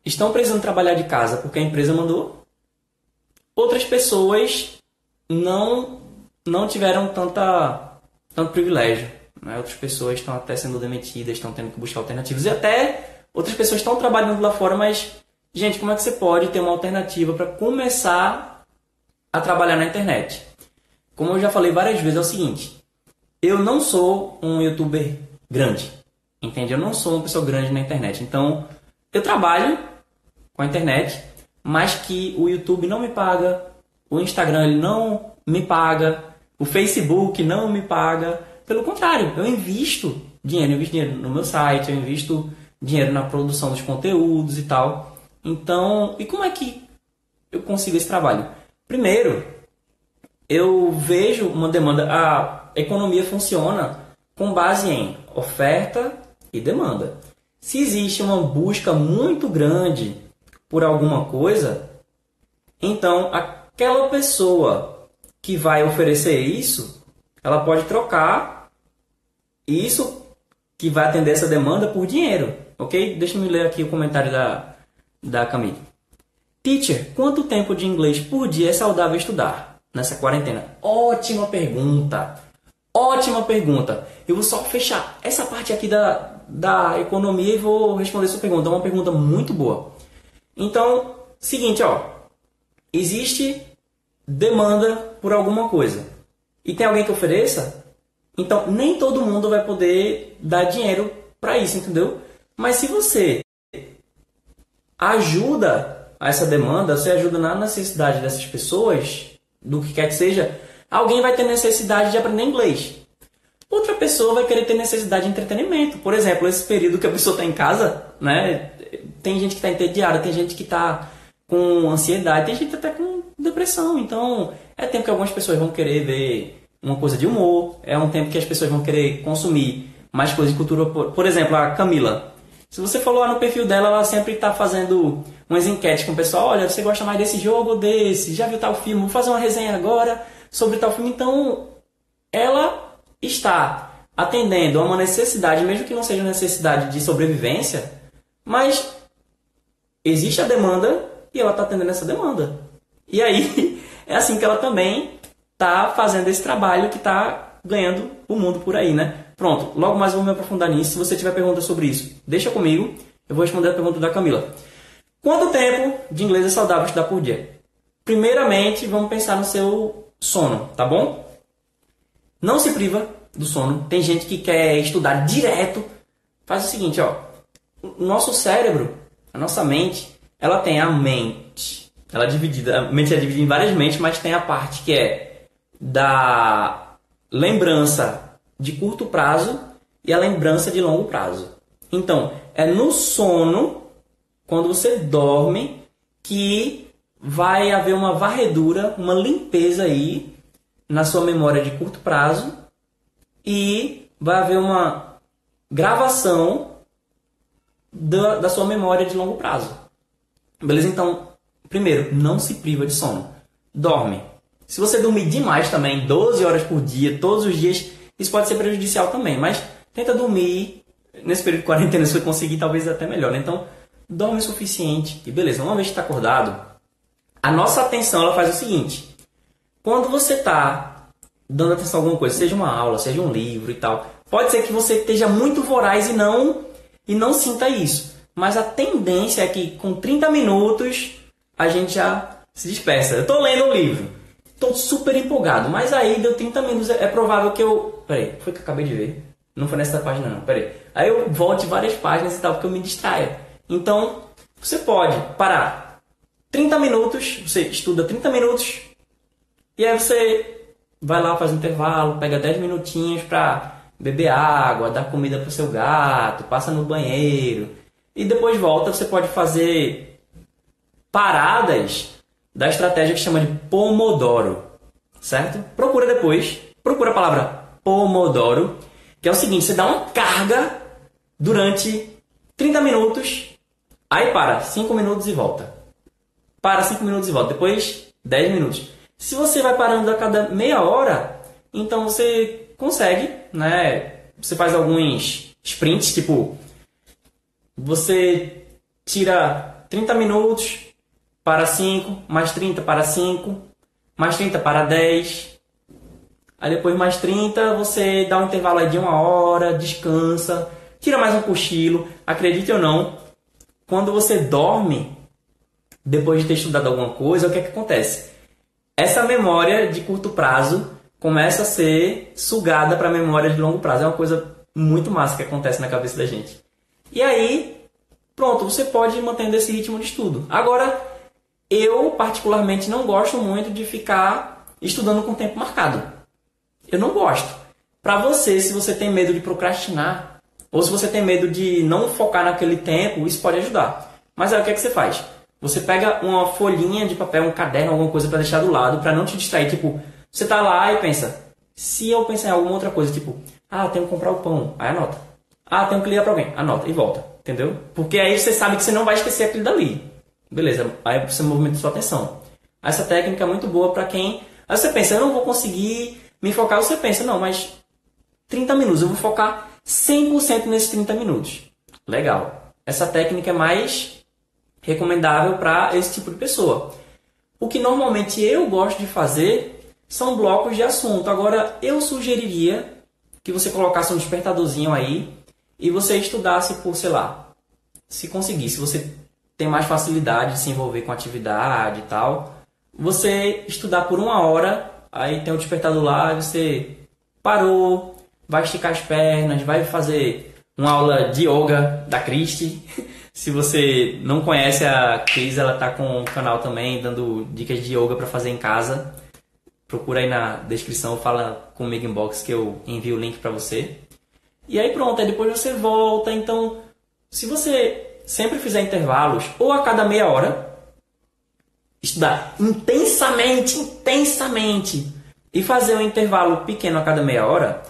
estão precisando trabalhar de casa porque a empresa mandou. Outras pessoas não não tiveram tanta tanto privilégio. Né? Outras pessoas estão até sendo demitidas, estão tendo que buscar alternativas. E até outras pessoas estão trabalhando lá fora, mas, gente, como é que você pode ter uma alternativa para começar a trabalhar na internet? Como eu já falei várias vezes, é o seguinte: eu não sou um youtuber grande, entende? Eu não sou uma pessoa grande na internet. Então, eu trabalho com a internet, mas que o YouTube não me paga, o Instagram ele não me paga, o Facebook não me paga. Pelo contrário, eu invisto dinheiro, eu invisto dinheiro no meu site, eu invisto dinheiro na produção dos conteúdos e tal. Então, e como é que eu consigo esse trabalho? Primeiro, eu vejo uma demanda, a economia funciona com base em oferta e demanda. Se existe uma busca muito grande por alguma coisa, então aquela pessoa que vai oferecer isso, ela pode trocar isso que vai atender essa demanda por dinheiro, ok? Deixa eu ler aqui o comentário da, da Camille. Teacher, quanto tempo de inglês por dia é saudável estudar nessa quarentena? Ótima pergunta! Ótima pergunta! Eu vou só fechar essa parte aqui da, da economia e vou responder sua pergunta. É uma pergunta muito boa. Então, seguinte, ó. Existe demanda por alguma coisa e tem alguém que ofereça, então nem todo mundo vai poder dar dinheiro para isso, entendeu? Mas se você ajuda a essa demanda, você ajuda na necessidade dessas pessoas, do que quer que seja, alguém vai ter necessidade de aprender inglês. Outra pessoa vai querer ter necessidade de entretenimento. Por exemplo, esse período que a pessoa está em casa, né? Tem gente que está entediada, tem gente que está com ansiedade, tem gente até com depressão. Então, é tempo que algumas pessoas vão querer ver uma coisa de humor, é um tempo que as pessoas vão querer consumir mais coisas de cultura. Por exemplo, a Camila. Se você falou lá no perfil dela, ela sempre está fazendo umas enquetes com o pessoal. Olha, você gosta mais desse jogo ou desse? Já viu tal filme? Vou fazer uma resenha agora sobre tal filme. Então, ela está atendendo a uma necessidade, mesmo que não seja necessidade de sobrevivência, mas existe a demanda e ela está atendendo essa demanda. E aí *laughs* é assim que ela também está fazendo esse trabalho que está ganhando o mundo por aí, né? Pronto, logo mais vou me aprofundar nisso. Se você tiver perguntas sobre isso, deixa comigo. Eu vou responder a pergunta da Camila. Quanto tempo de inglês é saudável estudar por dia? Primeiramente, vamos pensar no seu sono, tá bom? Não se priva do sono. Tem gente que quer estudar direto. Faz o seguinte, ó. O nosso cérebro, a nossa mente, ela tem a mente. Ela é dividida, a mente é dividida em várias mentes, mas tem a parte que é da lembrança de curto prazo e a lembrança de longo prazo. Então, é no sono, quando você dorme, que vai haver uma varredura, uma limpeza aí na sua memória de curto prazo e vai haver uma gravação da, da sua memória de longo prazo. Beleza? Então, primeiro, não se priva de sono. Dorme. Se você dormir demais também, 12 horas por dia, todos os dias, isso pode ser prejudicial também. Mas tenta dormir nesse período de quarentena, *laughs* se você conseguir, talvez até melhor. Né? Então, dorme o suficiente. E beleza, uma vez que está acordado, a nossa atenção ela faz o seguinte. Quando você está dando atenção a alguma coisa, seja uma aula, seja um livro e tal, pode ser que você esteja muito voraz e não, e não sinta isso. Mas a tendência é que com 30 minutos a gente já se dispersa. Eu estou lendo um livro, estou super empolgado, mas aí deu 30 minutos, é provável que eu. Peraí, foi que eu acabei de ver? Não foi nessa página, não, peraí. Aí eu volte várias páginas e tal, porque eu me distraio. Então, você pode parar 30 minutos, você estuda 30 minutos, e aí você vai lá, faz um intervalo, pega 10 minutinhos para beber água, dar comida para o seu gato, passa no banheiro e depois volta, você pode fazer paradas da estratégia que chama de Pomodoro, certo? Procura depois, procura a palavra Pomodoro, que é o seguinte, você dá uma carga durante 30 minutos, aí para 5 minutos e volta. Para 5 minutos e volta, depois 10 minutos. Se você vai parando a cada meia hora, então você consegue, né? Você faz alguns sprints, tipo você tira 30 minutos para 5, mais 30 para 5, mais 30 para 10. Aí depois mais 30, você dá um intervalo de uma hora, descansa, tira mais um cochilo. Acredite ou não, quando você dorme, depois de ter estudado alguma coisa, o que, é que acontece? Essa memória de curto prazo começa a ser sugada para a memória de longo prazo. É uma coisa muito massa que acontece na cabeça da gente. E aí, pronto, você pode ir mantendo esse ritmo de estudo. Agora, eu particularmente não gosto muito de ficar estudando com tempo marcado. Eu não gosto. Para você, se você tem medo de procrastinar, ou se você tem medo de não focar naquele tempo, isso pode ajudar. Mas aí o que, é que você faz? Você pega uma folhinha de papel, um caderno, alguma coisa para deixar do lado, para não te distrair. Tipo, você tá lá e pensa, se eu pensar em alguma outra coisa, tipo, ah, tenho que comprar o pão, aí anota. Ah, tenho que ligar para alguém. Anota e volta. Entendeu? Porque aí você sabe que você não vai esquecer aquilo dali. Beleza, aí você movimenta sua atenção. Essa técnica é muito boa para quem. Aí você pensa, eu não vou conseguir me focar. Você pensa, não, mas 30 minutos, eu vou focar 100% nesses 30 minutos. Legal. Essa técnica é mais recomendável para esse tipo de pessoa. O que normalmente eu gosto de fazer são blocos de assunto. Agora, eu sugeriria que você colocasse um despertadorzinho aí e você estudasse por, sei lá, se conseguisse, você tem mais facilidade de se envolver com atividade e tal, você estudar por uma hora, aí tem o despertador lá, você parou, vai esticar as pernas, vai fazer uma aula de yoga da Cristi. *laughs* Se você não conhece a Cris, ela tá com um canal também dando dicas de yoga para fazer em casa. Procura aí na descrição, fala comigo inbox que eu envio o link para você. E aí pronto, aí depois você volta. Então, se você sempre fizer intervalos, ou a cada meia hora, estudar intensamente, intensamente e fazer um intervalo pequeno a cada meia hora,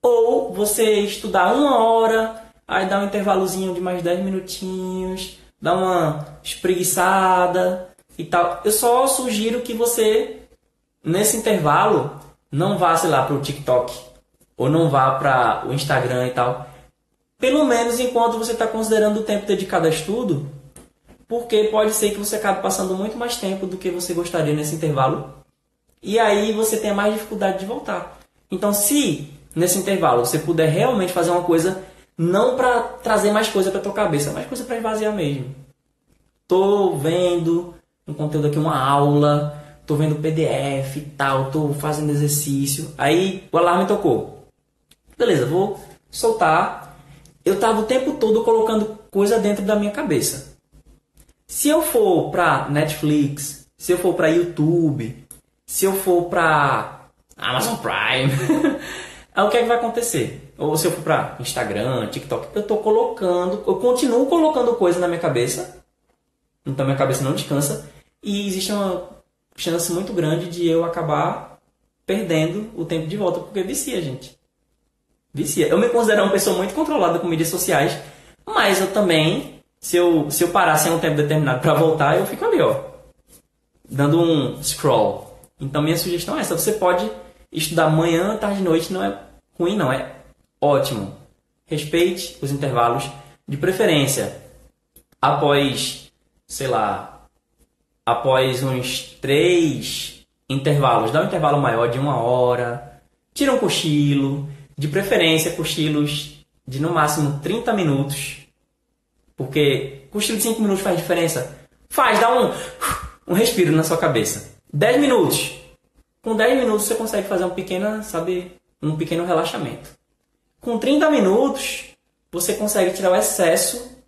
ou você estudar uma hora, aí dá um intervalozinho de mais 10 minutinhos, dá uma espreguiçada e tal. Eu só sugiro que você, nesse intervalo, não vá, sei lá, para o TikTok ou não vá para o Instagram e tal. Pelo menos enquanto você está considerando o tempo dedicado a estudo, porque pode ser que você acabe passando muito mais tempo do que você gostaria nesse intervalo e aí você tenha mais dificuldade de voltar. Então, se nesse intervalo você puder realmente fazer uma coisa não para trazer mais coisa para tua cabeça, mas coisa para esvaziar mesmo. Tô vendo um conteúdo aqui, uma aula, tô vendo PDF e tal, tô fazendo exercício. Aí o alarme tocou. Beleza, vou soltar. Eu tava o tempo todo colocando coisa dentro da minha cabeça. Se eu for para Netflix, se eu for para YouTube, se eu for para Amazon Prime, *laughs* aí o que é que vai acontecer? Ou se eu for para Instagram, TikTok, eu tô colocando, eu continuo colocando coisa na minha cabeça, então minha cabeça não descansa, e existe uma chance muito grande de eu acabar perdendo o tempo de volta, porque vicia, gente. Vicia. Eu me considero uma pessoa muito controlada com mídias sociais, mas eu também, se eu, se eu parar sem um tempo determinado para voltar, eu fico ali, ó, dando um scroll. Então minha sugestão é essa. Você pode estudar manhã, tarde e noite, não é ruim, não. É ótimo. Respeite os intervalos de preferência. Após, sei lá, após uns três intervalos, dá um intervalo maior de uma hora, tira um cochilo, de preferência cochilos de no máximo 30 minutos, porque cochilo de 5 minutos faz diferença. Faz, dá um, um respiro na sua cabeça. 10 minutos. Com 10 minutos você consegue fazer um pequeno, sabe, um pequeno relaxamento. Com 30 minutos você consegue tirar o excesso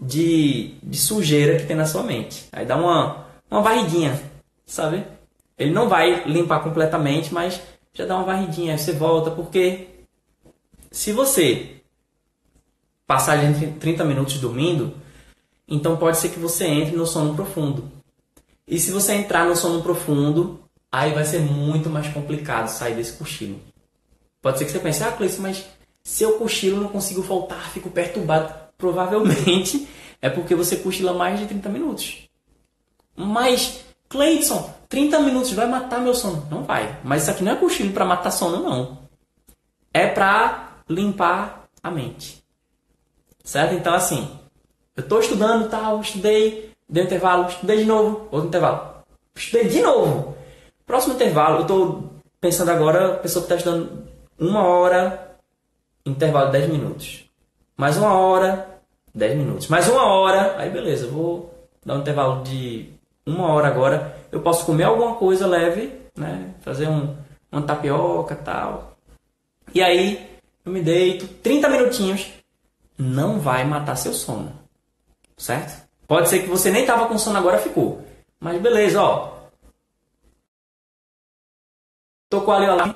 de, de sujeira que tem na sua mente. Aí dá uma, uma varridinha, sabe? Ele não vai limpar completamente, mas já dá uma varridinha. Aí você volta, porque se você passar de 30 minutos dormindo, então pode ser que você entre no sono profundo. E se você entrar no sono profundo, aí vai ser muito mais complicado sair desse cochilo. Pode ser que você pense, ah, Cleiton, mas se eu cochilo não consigo voltar, fico perturbado. Provavelmente *laughs* é porque você cochila mais de 30 minutos. Mas, Cleiton, 30 minutos vai matar meu sono. Não vai. Mas isso aqui não é cochilo para matar sono, não. É para limpar a mente. Certo? Então, assim, eu estou estudando tal, estudei, dei um intervalo, estudei de novo, outro intervalo. Estudei de novo. Próximo intervalo, eu estou pensando agora, a pessoa que está estudando uma hora, intervalo de 10 minutos. Mais uma hora, 10 minutos. Mais uma hora, aí beleza, vou dar um intervalo de uma hora agora. Eu posso comer alguma coisa leve, né? Fazer um, uma tapioca tal. E aí eu me deito, 30 minutinhos, não vai matar seu sono. Certo? Pode ser que você nem tava com sono agora, ficou. Mas beleza, ó. Tocou ali, ó lá.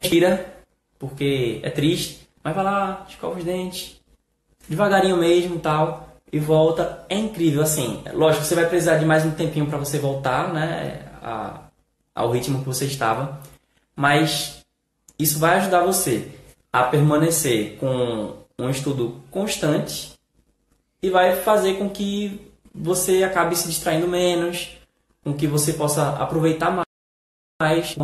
Tira, porque é triste. Mas vai lá, escova os dentes. Devagarinho mesmo tal. E volta. É incrível, assim. Lógico, você vai precisar de mais um tempinho para você voltar, né? A, ao ritmo que você estava. Mas isso vai ajudar você a permanecer com um estudo constante e vai fazer com que você acabe se distraindo menos, com que você possa aproveitar mais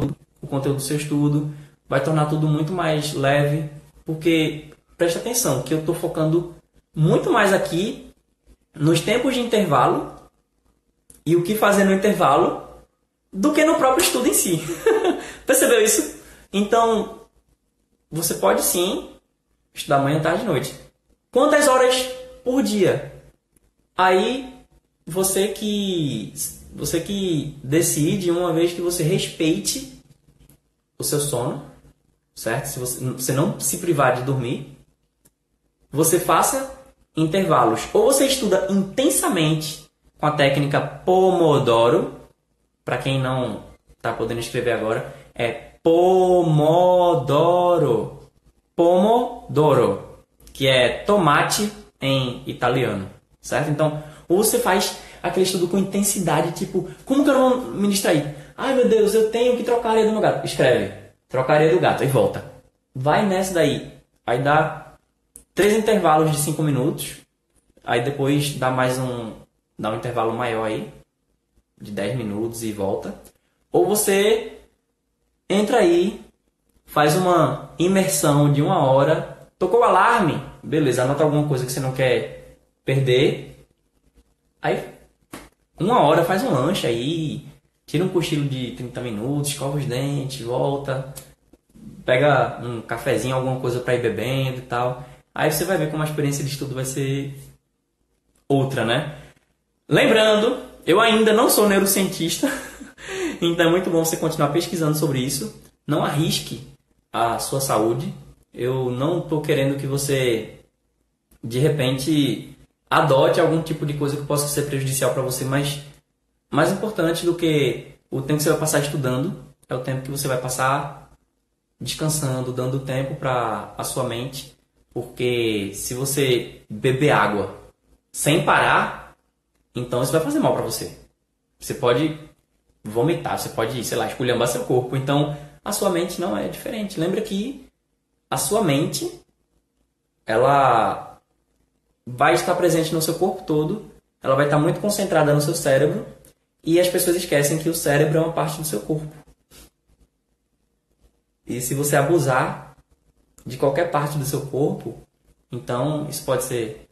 o conteúdo do seu estudo, vai tornar tudo muito mais leve, porque preste atenção que eu estou focando muito mais aqui nos tempos de intervalo e o que fazer no intervalo do que no próprio estudo em si. *laughs* Percebeu isso? Então, você pode sim estudar manhã, tarde e noite. Quantas horas por dia. Aí você que você que decide uma vez que você respeite o seu sono, certo? Se você, você não se privar de dormir, você faça intervalos. Ou você estuda intensamente com a técnica Pomodoro, para quem não está podendo escrever agora, é Pomodoro. Pomodoro, que é tomate em italiano, certo? Então, ou você faz aquele estudo com intensidade, tipo, como que eu não vou me distrair? Ai meu Deus, eu tenho que trocar a areia do meu gato. Escreve, trocar a areia do gato, e volta. Vai nessa daí. Aí dá três intervalos de cinco minutos. Aí depois dá mais um. dá um intervalo maior aí. De 10 minutos e volta. Ou você entra aí, faz uma imersão de uma hora. Tocou o alarme? Beleza, anota alguma coisa que você não quer perder. Aí, uma hora faz um lanche aí, tira um cochilo de 30 minutos, escova os dentes, volta, pega um cafezinho, alguma coisa para ir bebendo e tal. Aí você vai ver como a experiência de estudo vai ser outra, né? Lembrando, eu ainda não sou neurocientista, *laughs* então é muito bom você continuar pesquisando sobre isso. Não arrisque a sua saúde. Eu não estou querendo que você, de repente, adote algum tipo de coisa que possa ser prejudicial para você, mas mais importante do que o tempo que você vai passar estudando é o tempo que você vai passar descansando, dando tempo para a sua mente, porque se você beber água sem parar, então isso vai fazer mal para você. Você pode vomitar, você pode, sei lá, esculhambar seu corpo. Então, a sua mente não é diferente. Lembra que a sua mente ela vai estar presente no seu corpo todo, ela vai estar muito concentrada no seu cérebro e as pessoas esquecem que o cérebro é uma parte do seu corpo. E se você abusar de qualquer parte do seu corpo, então isso pode ser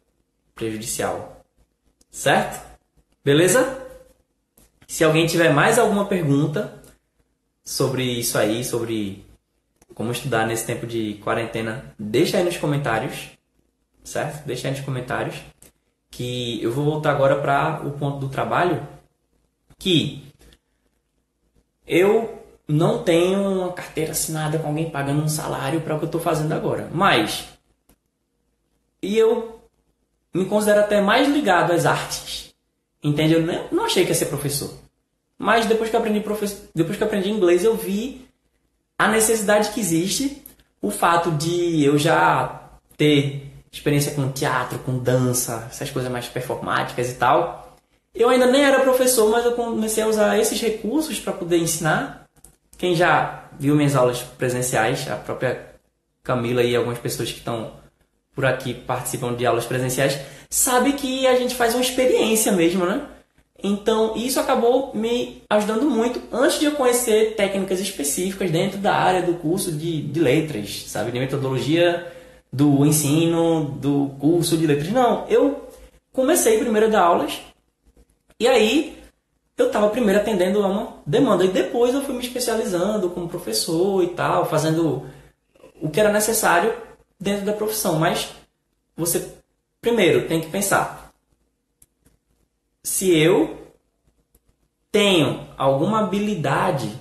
prejudicial. Certo? Beleza? Se alguém tiver mais alguma pergunta sobre isso aí, sobre como estudar nesse tempo de quarentena, deixa aí nos comentários, certo? Deixa aí nos comentários que eu vou voltar agora para o ponto do trabalho, que eu não tenho uma carteira assinada com alguém pagando um salário para o que eu estou fazendo agora. Mas, e eu me considero até mais ligado às artes. Entende? Eu não achei que ia ser professor. Mas depois que aprendi, depois que aprendi inglês, eu vi a necessidade que existe, o fato de eu já ter experiência com teatro, com dança, essas coisas mais performáticas e tal. Eu ainda nem era professor, mas eu comecei a usar esses recursos para poder ensinar quem já viu minhas aulas presenciais, a própria Camila e algumas pessoas que estão por aqui participam de aulas presenciais, sabe que a gente faz uma experiência mesmo, né? Então, isso acabou me ajudando muito antes de eu conhecer técnicas específicas dentro da área do curso de, de letras, sabe? De metodologia do ensino, do curso de letras. Não, eu comecei primeiro a dar aulas e aí eu estava primeiro atendendo a uma demanda e depois eu fui me especializando como professor e tal, fazendo o que era necessário dentro da profissão. Mas você primeiro tem que pensar se eu tenho alguma habilidade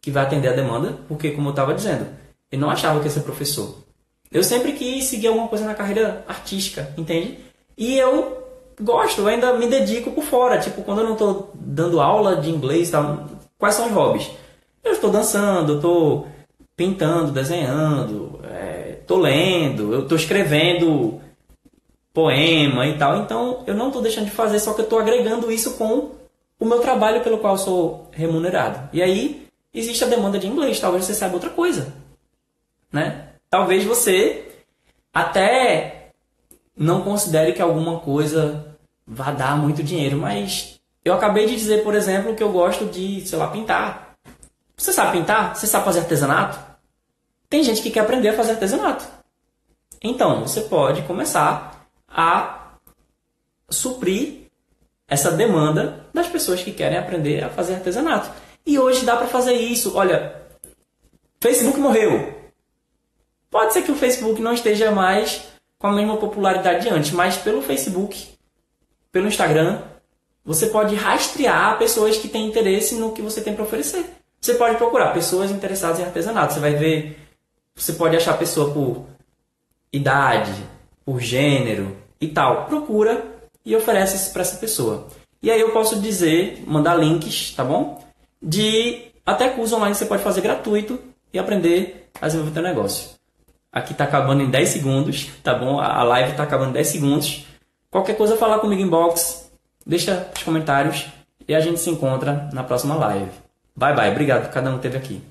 que vai atender a demanda, porque como eu estava dizendo, eu não achava que ia ser professor. Eu sempre quis seguir alguma coisa na carreira artística, entende? E eu gosto, ainda me dedico por fora. Tipo, quando eu não estou dando aula de inglês, tá, quais são os hobbies? Eu estou dançando, estou pintando, desenhando, estou é, lendo, eu estou escrevendo poema e tal. Então, eu não estou deixando de fazer, só que eu estou agregando isso com o meu trabalho pelo qual sou remunerado. E aí, existe a demanda de inglês. Talvez você saiba outra coisa, né? Talvez você até não considere que alguma coisa vá dar muito dinheiro, mas eu acabei de dizer, por exemplo, que eu gosto de, sei lá, pintar. Você sabe pintar? Você sabe fazer artesanato? Tem gente que quer aprender a fazer artesanato. Então, você pode começar a suprir essa demanda das pessoas que querem aprender a fazer artesanato. E hoje dá para fazer isso. Olha, Facebook morreu. Pode ser que o Facebook não esteja mais com a mesma popularidade de antes, mas pelo Facebook pelo Instagram, você pode rastrear pessoas que têm interesse no que você tem para oferecer. Você pode procurar pessoas interessadas em artesanato. Você vai ver, você pode achar pessoa por idade, por gênero e tal. Procura e oferece isso para essa pessoa. E aí eu posso dizer, mandar links, tá bom? De até curso online você pode fazer gratuito e aprender a desenvolver teu negócio. Aqui está acabando em 10 segundos, tá bom? A live está acabando em 10 segundos. Qualquer coisa, falar comigo em box. deixa os comentários e a gente se encontra na próxima live. Bye bye, obrigado por cada um que esteve aqui.